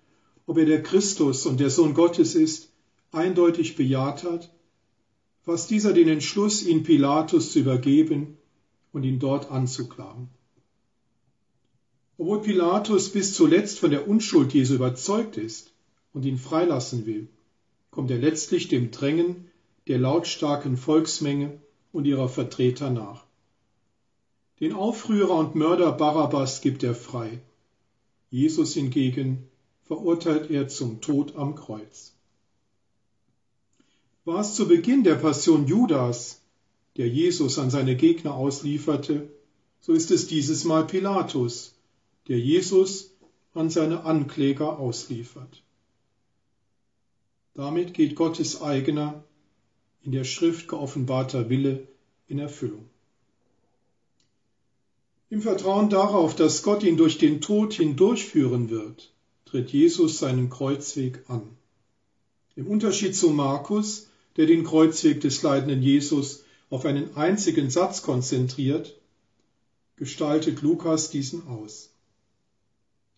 Speaker 2: ob er der Christus und der Sohn Gottes ist, eindeutig bejaht hat, fasst dieser den Entschluss, ihn Pilatus zu übergeben und ihn dort anzuklagen. Obwohl Pilatus bis zuletzt von der Unschuld Jesu überzeugt ist und ihn freilassen will, kommt er letztlich dem Drängen der lautstarken Volksmenge und ihrer Vertreter nach. Den Aufrührer und Mörder Barabbas gibt er frei. Jesus hingegen verurteilt er zum Tod am Kreuz. War es zu Beginn der Passion Judas, der Jesus an seine Gegner auslieferte, so ist es dieses Mal Pilatus, der Jesus an seine Ankläger ausliefert. Damit geht Gottes eigener, in der Schrift geoffenbarter Wille in Erfüllung. Im Vertrauen darauf, dass Gott ihn durch den Tod hindurchführen wird, tritt Jesus seinen Kreuzweg an. Im Unterschied zu Markus, der den Kreuzweg des leidenden Jesus auf einen einzigen Satz konzentriert, gestaltet Lukas diesen aus.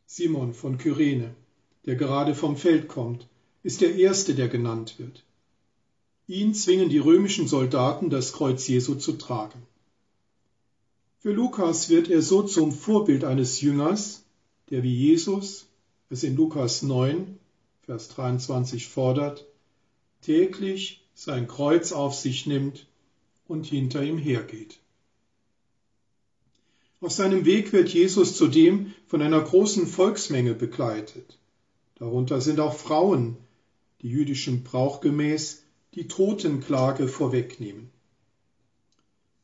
Speaker 2: Simon von Kyrene, der gerade vom Feld kommt, ist der Erste, der genannt wird. Ihn zwingen die römischen Soldaten, das Kreuz Jesu zu tragen. Für Lukas wird er so zum Vorbild eines Jüngers, der wie Jesus es in Lukas 9, Vers 23 fordert, täglich sein Kreuz auf sich nimmt und hinter ihm hergeht. Auf seinem Weg wird Jesus zudem von einer großen Volksmenge begleitet. Darunter sind auch Frauen, die jüdischem Brauch gemäß die Totenklage vorwegnehmen.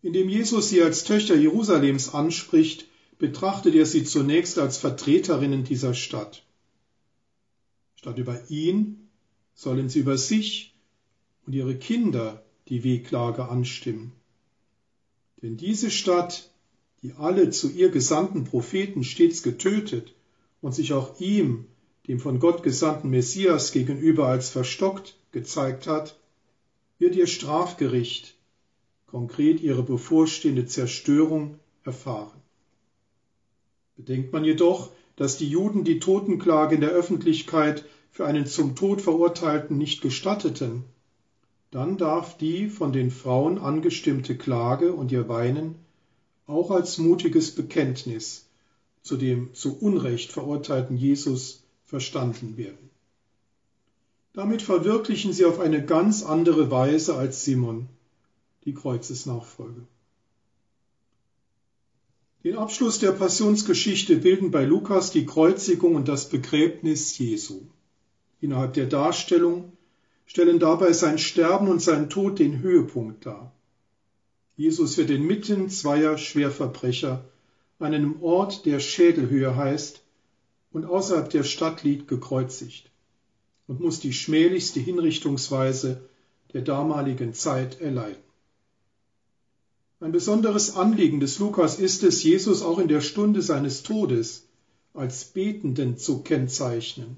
Speaker 2: Indem Jesus sie als Töchter Jerusalems anspricht, betrachtet er sie zunächst als Vertreterinnen dieser Stadt. Statt über ihn sollen sie über sich und ihre Kinder die Wehklage anstimmen. Denn diese Stadt die alle zu ihr gesandten Propheten stets getötet und sich auch ihm, dem von Gott gesandten Messias gegenüber als verstockt gezeigt hat, wird ihr Strafgericht, konkret ihre bevorstehende Zerstörung, erfahren. Bedenkt man jedoch, dass die Juden die Totenklage in der Öffentlichkeit für einen zum Tod Verurteilten nicht gestatteten, dann darf die von den Frauen angestimmte Klage und ihr Weinen auch als mutiges Bekenntnis zu dem zu Unrecht verurteilten Jesus verstanden werden. Damit verwirklichen sie auf eine ganz andere Weise als Simon die Kreuzesnachfolge. Den Abschluss der Passionsgeschichte bilden bei Lukas die Kreuzigung und das Begräbnis Jesu. Innerhalb der Darstellung stellen dabei sein Sterben und sein Tod den Höhepunkt dar. Jesus wird inmitten zweier Schwerverbrecher an einem Ort, der Schädelhöhe heißt und außerhalb der Stadt liegt, gekreuzigt und muss die schmählichste Hinrichtungsweise der damaligen Zeit erleiden. Ein besonderes Anliegen des Lukas ist es, Jesus auch in der Stunde seines Todes als Betenden zu kennzeichnen,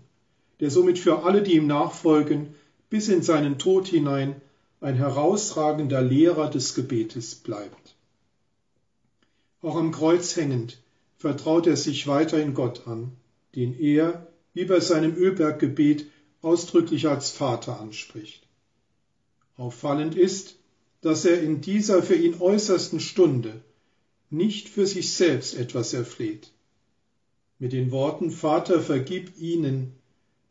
Speaker 2: der somit für alle, die ihm nachfolgen, bis in seinen Tod hinein ein herausragender Lehrer des Gebetes bleibt. Auch am Kreuz hängend vertraut er sich weiterhin Gott an, den er, wie bei seinem Ölberggebet, ausdrücklich als Vater anspricht. Auffallend ist, dass er in dieser für ihn äußersten Stunde nicht für sich selbst etwas erfleht. Mit den Worten Vater, vergib ihnen,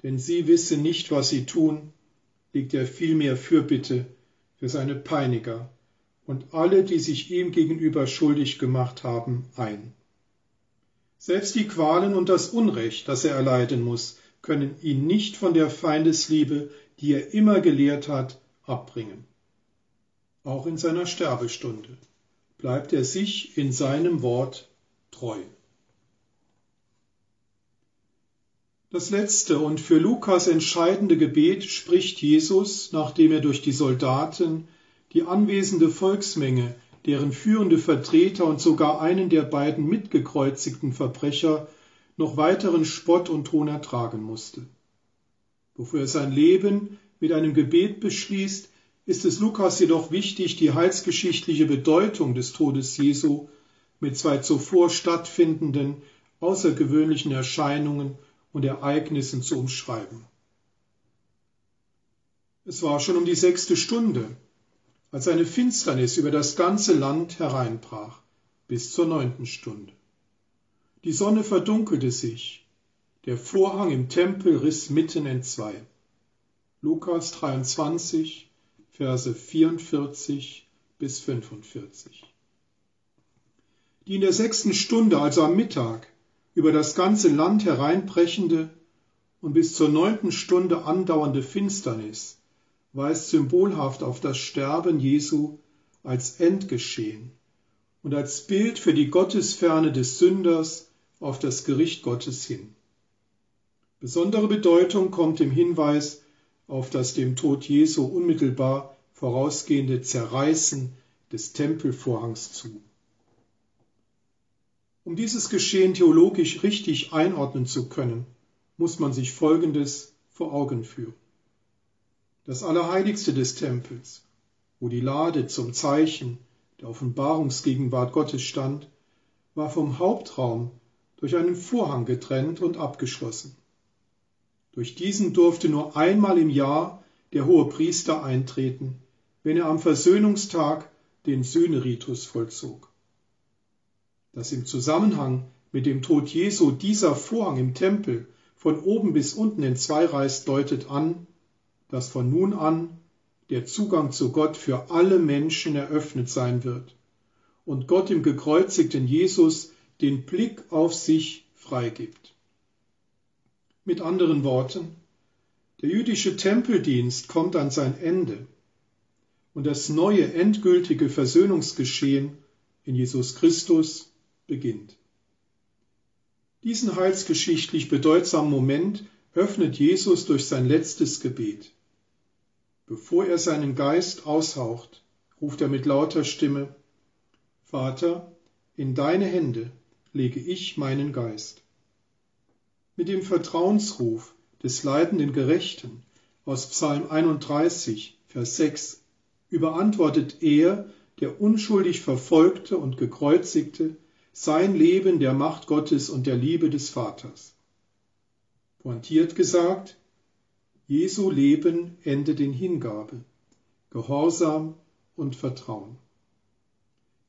Speaker 2: denn sie wissen nicht, was sie tun, legt er vielmehr Fürbitte für seine Peiniger und alle, die sich ihm gegenüber schuldig gemacht haben, ein. Selbst die Qualen und das Unrecht, das er erleiden muss, können ihn nicht von der Feindesliebe, die er immer gelehrt hat, abbringen. Auch in seiner Sterbestunde bleibt er sich in seinem Wort treu. Das letzte und für Lukas entscheidende Gebet spricht Jesus, nachdem er durch die Soldaten, die anwesende Volksmenge, deren führende Vertreter und sogar einen der beiden mitgekreuzigten Verbrecher noch weiteren Spott und Hohn ertragen musste. Bevor er sein Leben mit einem Gebet beschließt, ist es Lukas jedoch wichtig, die heilsgeschichtliche Bedeutung des Todes Jesu mit zwei zuvor stattfindenden außergewöhnlichen Erscheinungen und Ereignissen zu umschreiben. Es war schon um die sechste Stunde, als eine Finsternis über das ganze Land hereinbrach, bis zur neunten Stunde. Die Sonne verdunkelte sich, der Vorhang im Tempel riss mitten entzwei. Lukas 23, Verse 44 bis 45. Die in der sechsten Stunde, also am Mittag, über das ganze Land hereinbrechende und bis zur neunten Stunde andauernde Finsternis weist symbolhaft auf das Sterben Jesu als Endgeschehen und als Bild für die Gottesferne des Sünders auf das Gericht Gottes hin. Besondere Bedeutung kommt im Hinweis auf das dem Tod Jesu unmittelbar vorausgehende Zerreißen des Tempelvorhangs zu. Um dieses Geschehen theologisch richtig einordnen zu können, muss man sich Folgendes vor Augen führen. Das Allerheiligste des Tempels, wo die Lade zum Zeichen der Offenbarungsgegenwart Gottes stand, war vom Hauptraum durch einen Vorhang getrennt und abgeschlossen. Durch diesen durfte nur einmal im Jahr der hohe Priester eintreten, wenn er am Versöhnungstag den Sühneritus vollzog. Dass im Zusammenhang mit dem Tod Jesu dieser Vorhang im Tempel von oben bis unten in zwei reißt, deutet an, dass von nun an der Zugang zu Gott für alle Menschen eröffnet sein wird und Gott im gekreuzigten Jesus den Blick auf sich freigibt. Mit anderen Worten, der jüdische Tempeldienst kommt an sein Ende und das neue endgültige Versöhnungsgeschehen in Jesus Christus beginnt. Diesen heilsgeschichtlich bedeutsamen Moment öffnet Jesus durch sein letztes Gebet. Bevor er seinen Geist aushaucht, ruft er mit lauter Stimme, Vater, in deine Hände lege ich meinen Geist. Mit dem Vertrauensruf des leidenden Gerechten aus Psalm 31, Vers 6 überantwortet er, der unschuldig Verfolgte und Gekreuzigte, sein Leben der Macht Gottes und der Liebe des Vaters. Pointiert gesagt, Jesu Leben endet in Hingabe, Gehorsam und Vertrauen.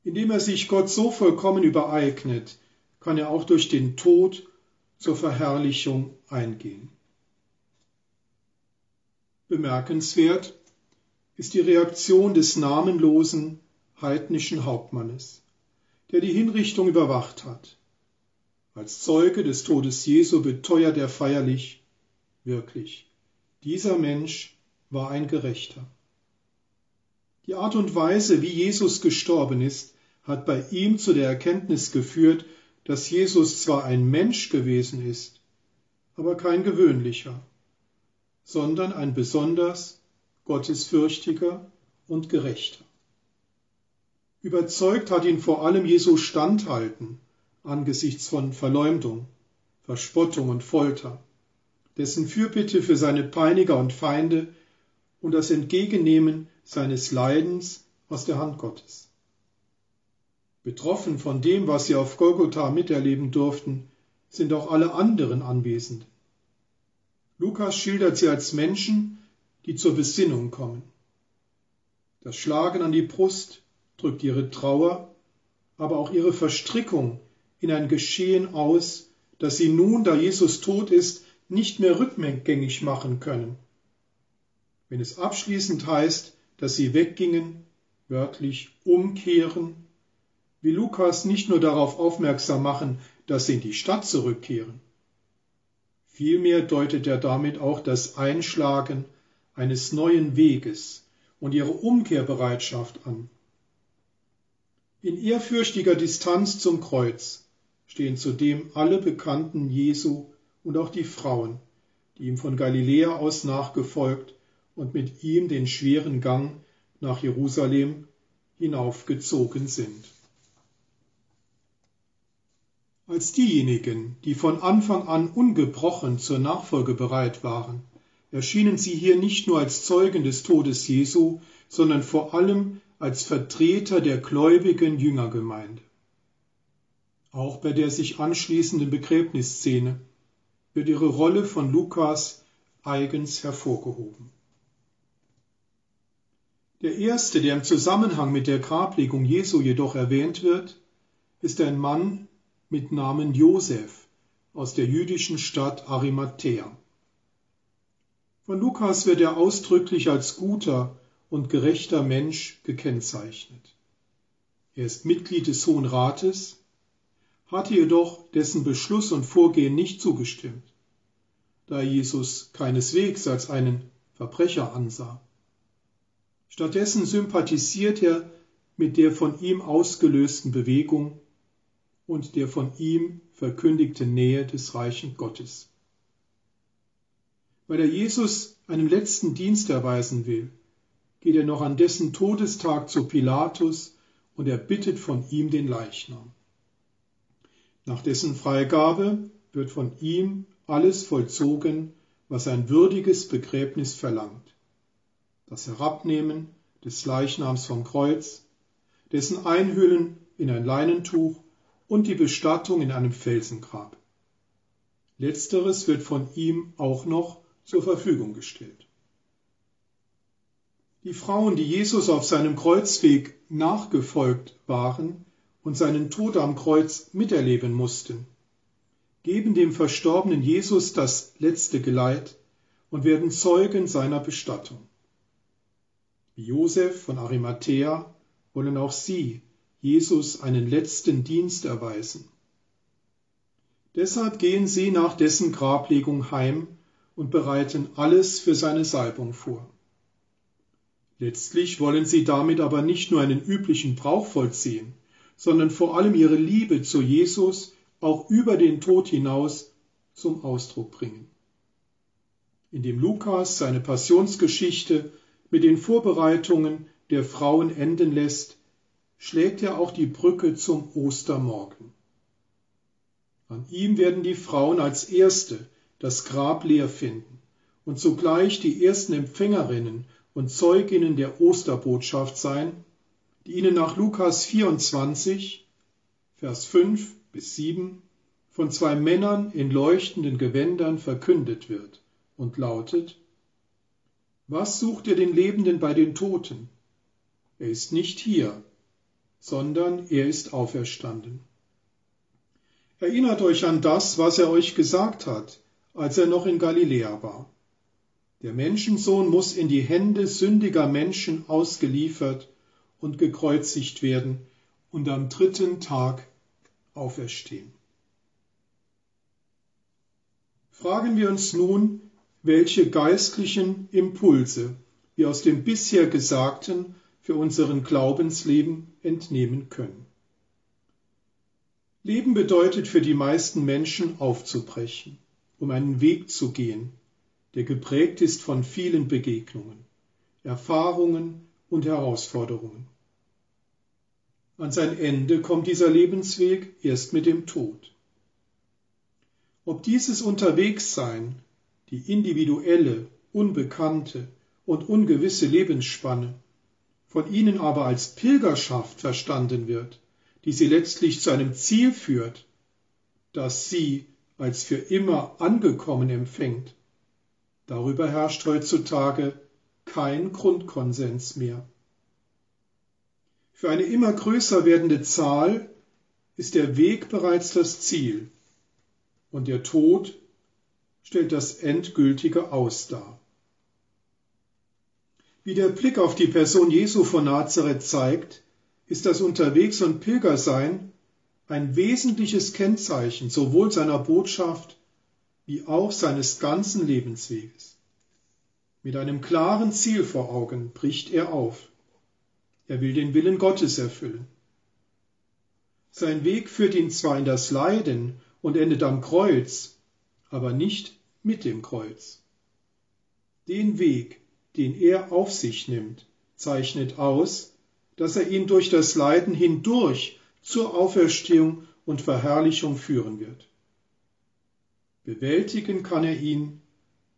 Speaker 2: Indem er sich Gott so vollkommen übereignet, kann er auch durch den Tod zur Verherrlichung eingehen. Bemerkenswert ist die Reaktion des namenlosen heidnischen Hauptmannes, der die Hinrichtung überwacht hat. Als Zeuge des Todes Jesu beteuert er feierlich, wirklich, dieser Mensch war ein Gerechter. Die Art und Weise, wie Jesus gestorben ist, hat bei ihm zu der Erkenntnis geführt, dass Jesus zwar ein Mensch gewesen ist, aber kein gewöhnlicher, sondern ein besonders gottesfürchtiger und gerechter. Überzeugt hat ihn vor allem Jesu Standhalten angesichts von Verleumdung, Verspottung und Folter, dessen Fürbitte für seine Peiniger und Feinde und das Entgegennehmen seines Leidens aus der Hand Gottes. Betroffen von dem, was sie auf Golgotha miterleben durften, sind auch alle anderen anwesend. Lukas schildert sie als Menschen, die zur Besinnung kommen. Das Schlagen an die Brust drückt ihre Trauer, aber auch ihre Verstrickung in ein Geschehen aus, das sie nun, da Jesus tot ist, nicht mehr rückgängig machen können. Wenn es abschließend heißt, dass sie weggingen, wörtlich umkehren, will Lukas nicht nur darauf aufmerksam machen, dass sie in die Stadt zurückkehren. Vielmehr deutet er damit auch das Einschlagen eines neuen Weges und ihre Umkehrbereitschaft an. In ehrfürchtiger Distanz zum Kreuz stehen zudem alle Bekannten Jesu und auch die Frauen, die ihm von Galiläa aus nachgefolgt und mit ihm den schweren Gang nach Jerusalem hinaufgezogen sind. Als diejenigen, die von Anfang an ungebrochen zur Nachfolge bereit waren, erschienen sie hier nicht nur als Zeugen des Todes Jesu, sondern vor allem als Vertreter der gläubigen Jüngergemeinde. Auch bei der sich anschließenden Begräbnisszene wird ihre Rolle von Lukas eigens hervorgehoben. Der erste, der im Zusammenhang mit der Grablegung Jesu jedoch erwähnt wird, ist ein Mann mit Namen Josef aus der jüdischen Stadt Arimathea. Von Lukas wird er ausdrücklich als guter und gerechter Mensch gekennzeichnet. Er ist Mitglied des Hohen Rates, hatte jedoch dessen Beschluss und Vorgehen nicht zugestimmt, da Jesus keineswegs als einen Verbrecher ansah. Stattdessen sympathisiert er mit der von ihm ausgelösten Bewegung und der von ihm verkündigten Nähe des reichen Gottes. Weil er Jesus einen letzten Dienst erweisen will, geht er noch an dessen Todestag zu Pilatus und er bittet von ihm den Leichnam. Nach dessen Freigabe wird von ihm alles vollzogen, was ein würdiges Begräbnis verlangt. Das Herabnehmen des Leichnams vom Kreuz, dessen Einhüllen in ein Leinentuch und die Bestattung in einem Felsengrab. Letzteres wird von ihm auch noch zur Verfügung gestellt. Die Frauen, die Jesus auf seinem Kreuzweg nachgefolgt waren und seinen Tod am Kreuz miterleben mussten, geben dem verstorbenen Jesus das letzte Geleit und werden Zeugen seiner Bestattung. Wie Josef von Arimathea wollen auch sie Jesus einen letzten Dienst erweisen. Deshalb gehen sie nach dessen Grablegung heim und bereiten alles für seine Salbung vor. Letztlich wollen sie damit aber nicht nur einen üblichen Brauch vollziehen, sondern vor allem ihre Liebe zu Jesus auch über den Tod hinaus zum Ausdruck bringen. Indem Lukas seine Passionsgeschichte mit den Vorbereitungen der Frauen enden lässt, schlägt er auch die Brücke zum Ostermorgen. An ihm werden die Frauen als Erste das Grab leer finden und zugleich die ersten Empfängerinnen und Zeuginnen der Osterbotschaft sein, die ihnen nach Lukas 24, Vers 5 bis 7 von zwei Männern in leuchtenden Gewändern verkündet wird und lautet, Was sucht ihr den Lebenden bei den Toten? Er ist nicht hier, sondern er ist auferstanden. Erinnert euch an das, was er euch gesagt hat, als er noch in Galiläa war. Der Menschensohn muss in die Hände sündiger Menschen ausgeliefert und gekreuzigt werden und am dritten Tag auferstehen. Fragen wir uns nun, welche geistlichen Impulse wir aus dem bisher Gesagten für unseren Glaubensleben entnehmen können. Leben bedeutet für die meisten Menschen aufzubrechen, um einen Weg zu gehen, der geprägt ist von vielen Begegnungen, Erfahrungen und Herausforderungen. An sein Ende kommt dieser Lebensweg erst mit dem Tod. Ob dieses Unterwegssein, die individuelle, unbekannte und ungewisse Lebensspanne, von ihnen aber als Pilgerschaft verstanden wird, die sie letztlich zu einem Ziel führt, das sie als für immer angekommen empfängt, Darüber herrscht heutzutage kein Grundkonsens mehr. Für eine immer größer werdende Zahl ist der Weg bereits das Ziel und der Tod stellt das endgültige Aus dar. Wie der Blick auf die Person Jesu von Nazareth zeigt, ist das Unterwegs- und Pilgersein ein wesentliches Kennzeichen sowohl seiner Botschaft wie auch seines ganzen Lebensweges. Mit einem klaren Ziel vor Augen bricht er auf. Er will den Willen Gottes erfüllen. Sein Weg führt ihn zwar in das Leiden und endet am Kreuz, aber nicht mit dem Kreuz. Den Weg, den er auf sich nimmt, zeichnet aus, dass er ihn durch das Leiden hindurch zur Auferstehung und Verherrlichung führen wird. Bewältigen kann er ihn,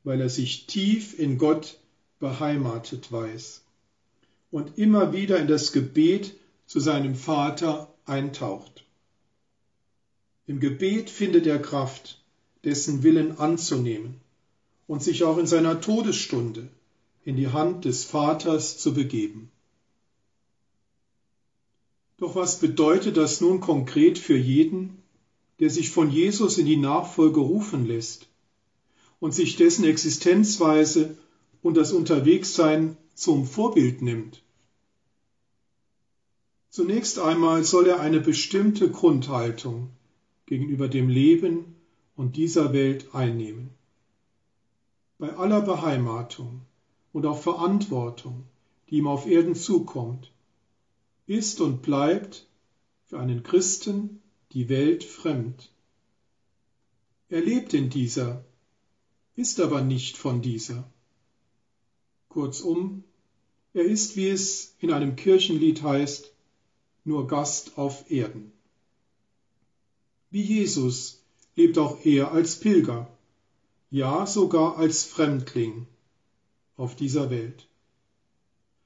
Speaker 2: weil er sich tief in Gott beheimatet weiß und immer wieder in das Gebet zu seinem Vater eintaucht. Im Gebet findet er Kraft, dessen Willen anzunehmen und sich auch in seiner Todesstunde in die Hand des Vaters zu begeben. Doch was bedeutet das nun konkret für jeden, der sich von Jesus in die Nachfolge rufen lässt und sich dessen Existenzweise und das Unterwegssein zum Vorbild nimmt. Zunächst einmal soll er eine bestimmte Grundhaltung gegenüber dem Leben und dieser Welt einnehmen. Bei aller Beheimatung und auch Verantwortung, die ihm auf Erden zukommt, ist und bleibt für einen Christen die Welt fremd. Er lebt in dieser, ist aber nicht von dieser. Kurzum, er ist, wie es in einem Kirchenlied heißt, nur Gast auf Erden. Wie Jesus lebt auch er als Pilger, ja sogar als Fremdling auf dieser Welt.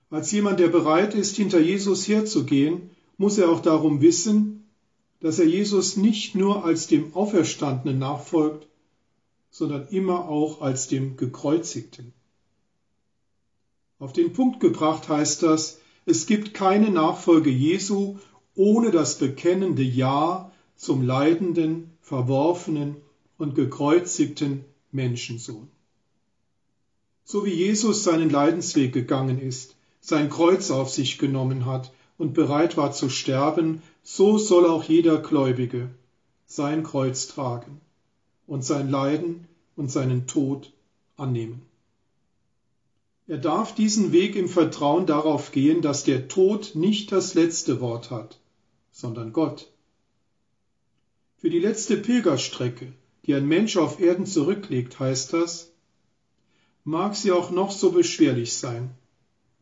Speaker 2: Als jemand, der bereit ist, hinter Jesus herzugehen, muss er auch darum wissen, dass er Jesus nicht nur als dem Auferstandenen nachfolgt, sondern immer auch als dem Gekreuzigten. Auf den Punkt gebracht heißt das, es gibt keine Nachfolge Jesu ohne das bekennende Ja zum leidenden, verworfenen und gekreuzigten Menschensohn. So wie Jesus seinen Leidensweg gegangen ist, sein Kreuz auf sich genommen hat und bereit war zu sterben, so soll auch jeder Gläubige sein Kreuz tragen und sein Leiden und seinen Tod annehmen. Er darf diesen Weg im Vertrauen darauf gehen, dass der Tod nicht das letzte Wort hat, sondern Gott. Für die letzte Pilgerstrecke, die ein Mensch auf Erden zurücklegt, heißt das, mag sie auch noch so beschwerlich sein,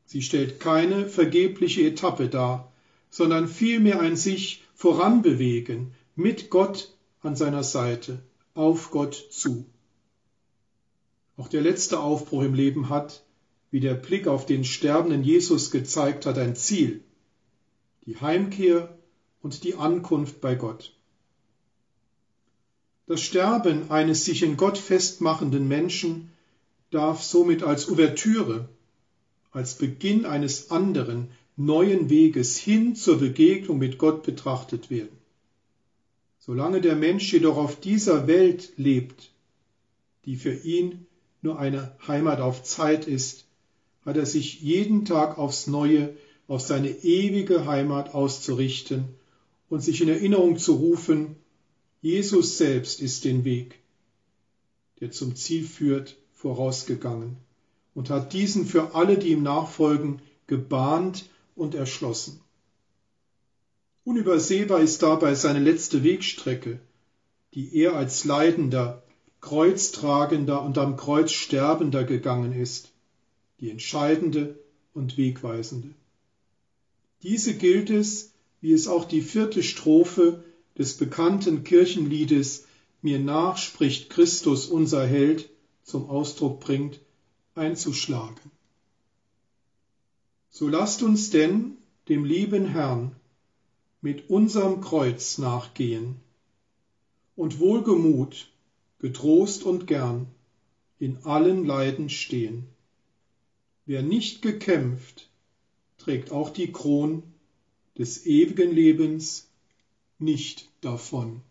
Speaker 2: Sie stellt keine vergebliche Etappe dar, sondern vielmehr ein sich voranbewegen mit Gott an seiner Seite, auf Gott zu. Auch der letzte Aufbruch im Leben hat, wie der Blick auf den sterbenden Jesus gezeigt hat, ein Ziel, die Heimkehr und die Ankunft bei Gott. Das Sterben eines sich in Gott festmachenden Menschen darf somit als Ouvertüre, als Beginn eines anderen, neuen Weges hin zur Begegnung mit Gott betrachtet werden. Solange der Mensch jedoch auf dieser Welt lebt, die für ihn nur eine Heimat auf Zeit ist, hat er sich jeden Tag aufs Neue auf seine ewige Heimat auszurichten und sich in Erinnerung zu rufen, Jesus selbst ist den Weg, der zum Ziel führt, vorausgegangen und hat diesen für alle, die ihm nachfolgen, gebahnt und erschlossen. Unübersehbar ist dabei seine letzte Wegstrecke, die er als Leidender, Kreuztragender und am Kreuz Sterbender gegangen ist, die entscheidende und wegweisende. Diese gilt es, wie es auch die vierte Strophe des bekannten Kirchenliedes Mir nach spricht Christus unser Held zum Ausdruck bringt, einzuschlagen. So lasst uns denn dem lieben Herrn mit unserem Kreuz nachgehen und wohlgemut, getrost und gern in allen Leiden stehen. Wer nicht gekämpft, trägt auch die Kron des ewigen Lebens nicht davon.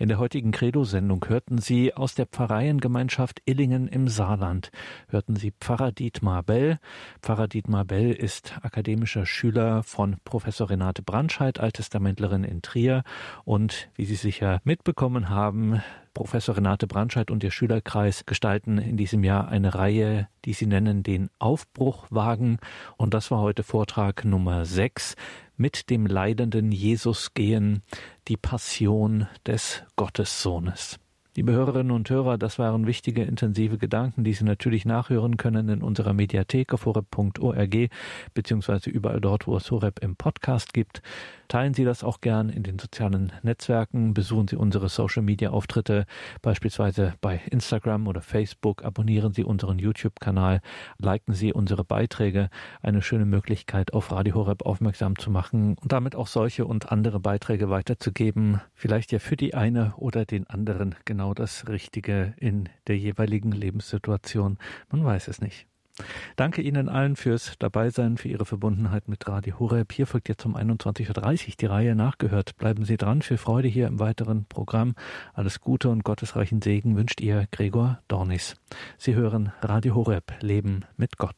Speaker 1: In der heutigen Credo-Sendung hörten Sie aus der Pfarreiengemeinschaft Illingen im Saarland, hörten Sie Pfarrer Dietmar Bell. Pfarrer Dietmar Bell ist akademischer Schüler von Professor Renate Brandscheid, Alttestamentlerin in Trier und, wie Sie sicher mitbekommen haben, Professor Renate Brandscheid und ihr Schülerkreis gestalten in diesem Jahr eine Reihe, die sie nennen den Aufbruchwagen. Und das war heute Vortrag Nummer 6 mit dem leidenden Jesus gehen, die Passion des Gottessohnes. Liebe Hörerinnen und Hörer, das waren wichtige, intensive Gedanken, die Sie natürlich nachhören können in unserer Mediathek auf horeb.org, beziehungsweise überall dort, wo es Horeb im Podcast gibt. Teilen Sie das auch gern in den sozialen Netzwerken, besuchen Sie unsere Social Media Auftritte, beispielsweise bei Instagram oder Facebook, abonnieren Sie unseren YouTube-Kanal, liken Sie unsere Beiträge, eine schöne Möglichkeit, auf Radio Horeb aufmerksam zu machen und damit auch solche und andere Beiträge weiterzugeben, vielleicht ja für die eine oder den anderen genau das Richtige in der jeweiligen Lebenssituation. Man weiß es nicht. Danke Ihnen allen fürs Dabeisein, für Ihre Verbundenheit mit Radio Horeb. Hier folgt jetzt um 21.30 Uhr die Reihe nachgehört. Bleiben Sie dran. Viel Freude hier im weiteren Programm. Alles Gute und gottesreichen Segen wünscht Ihr Gregor Dornis. Sie hören Radio Horeb. Leben mit Gott.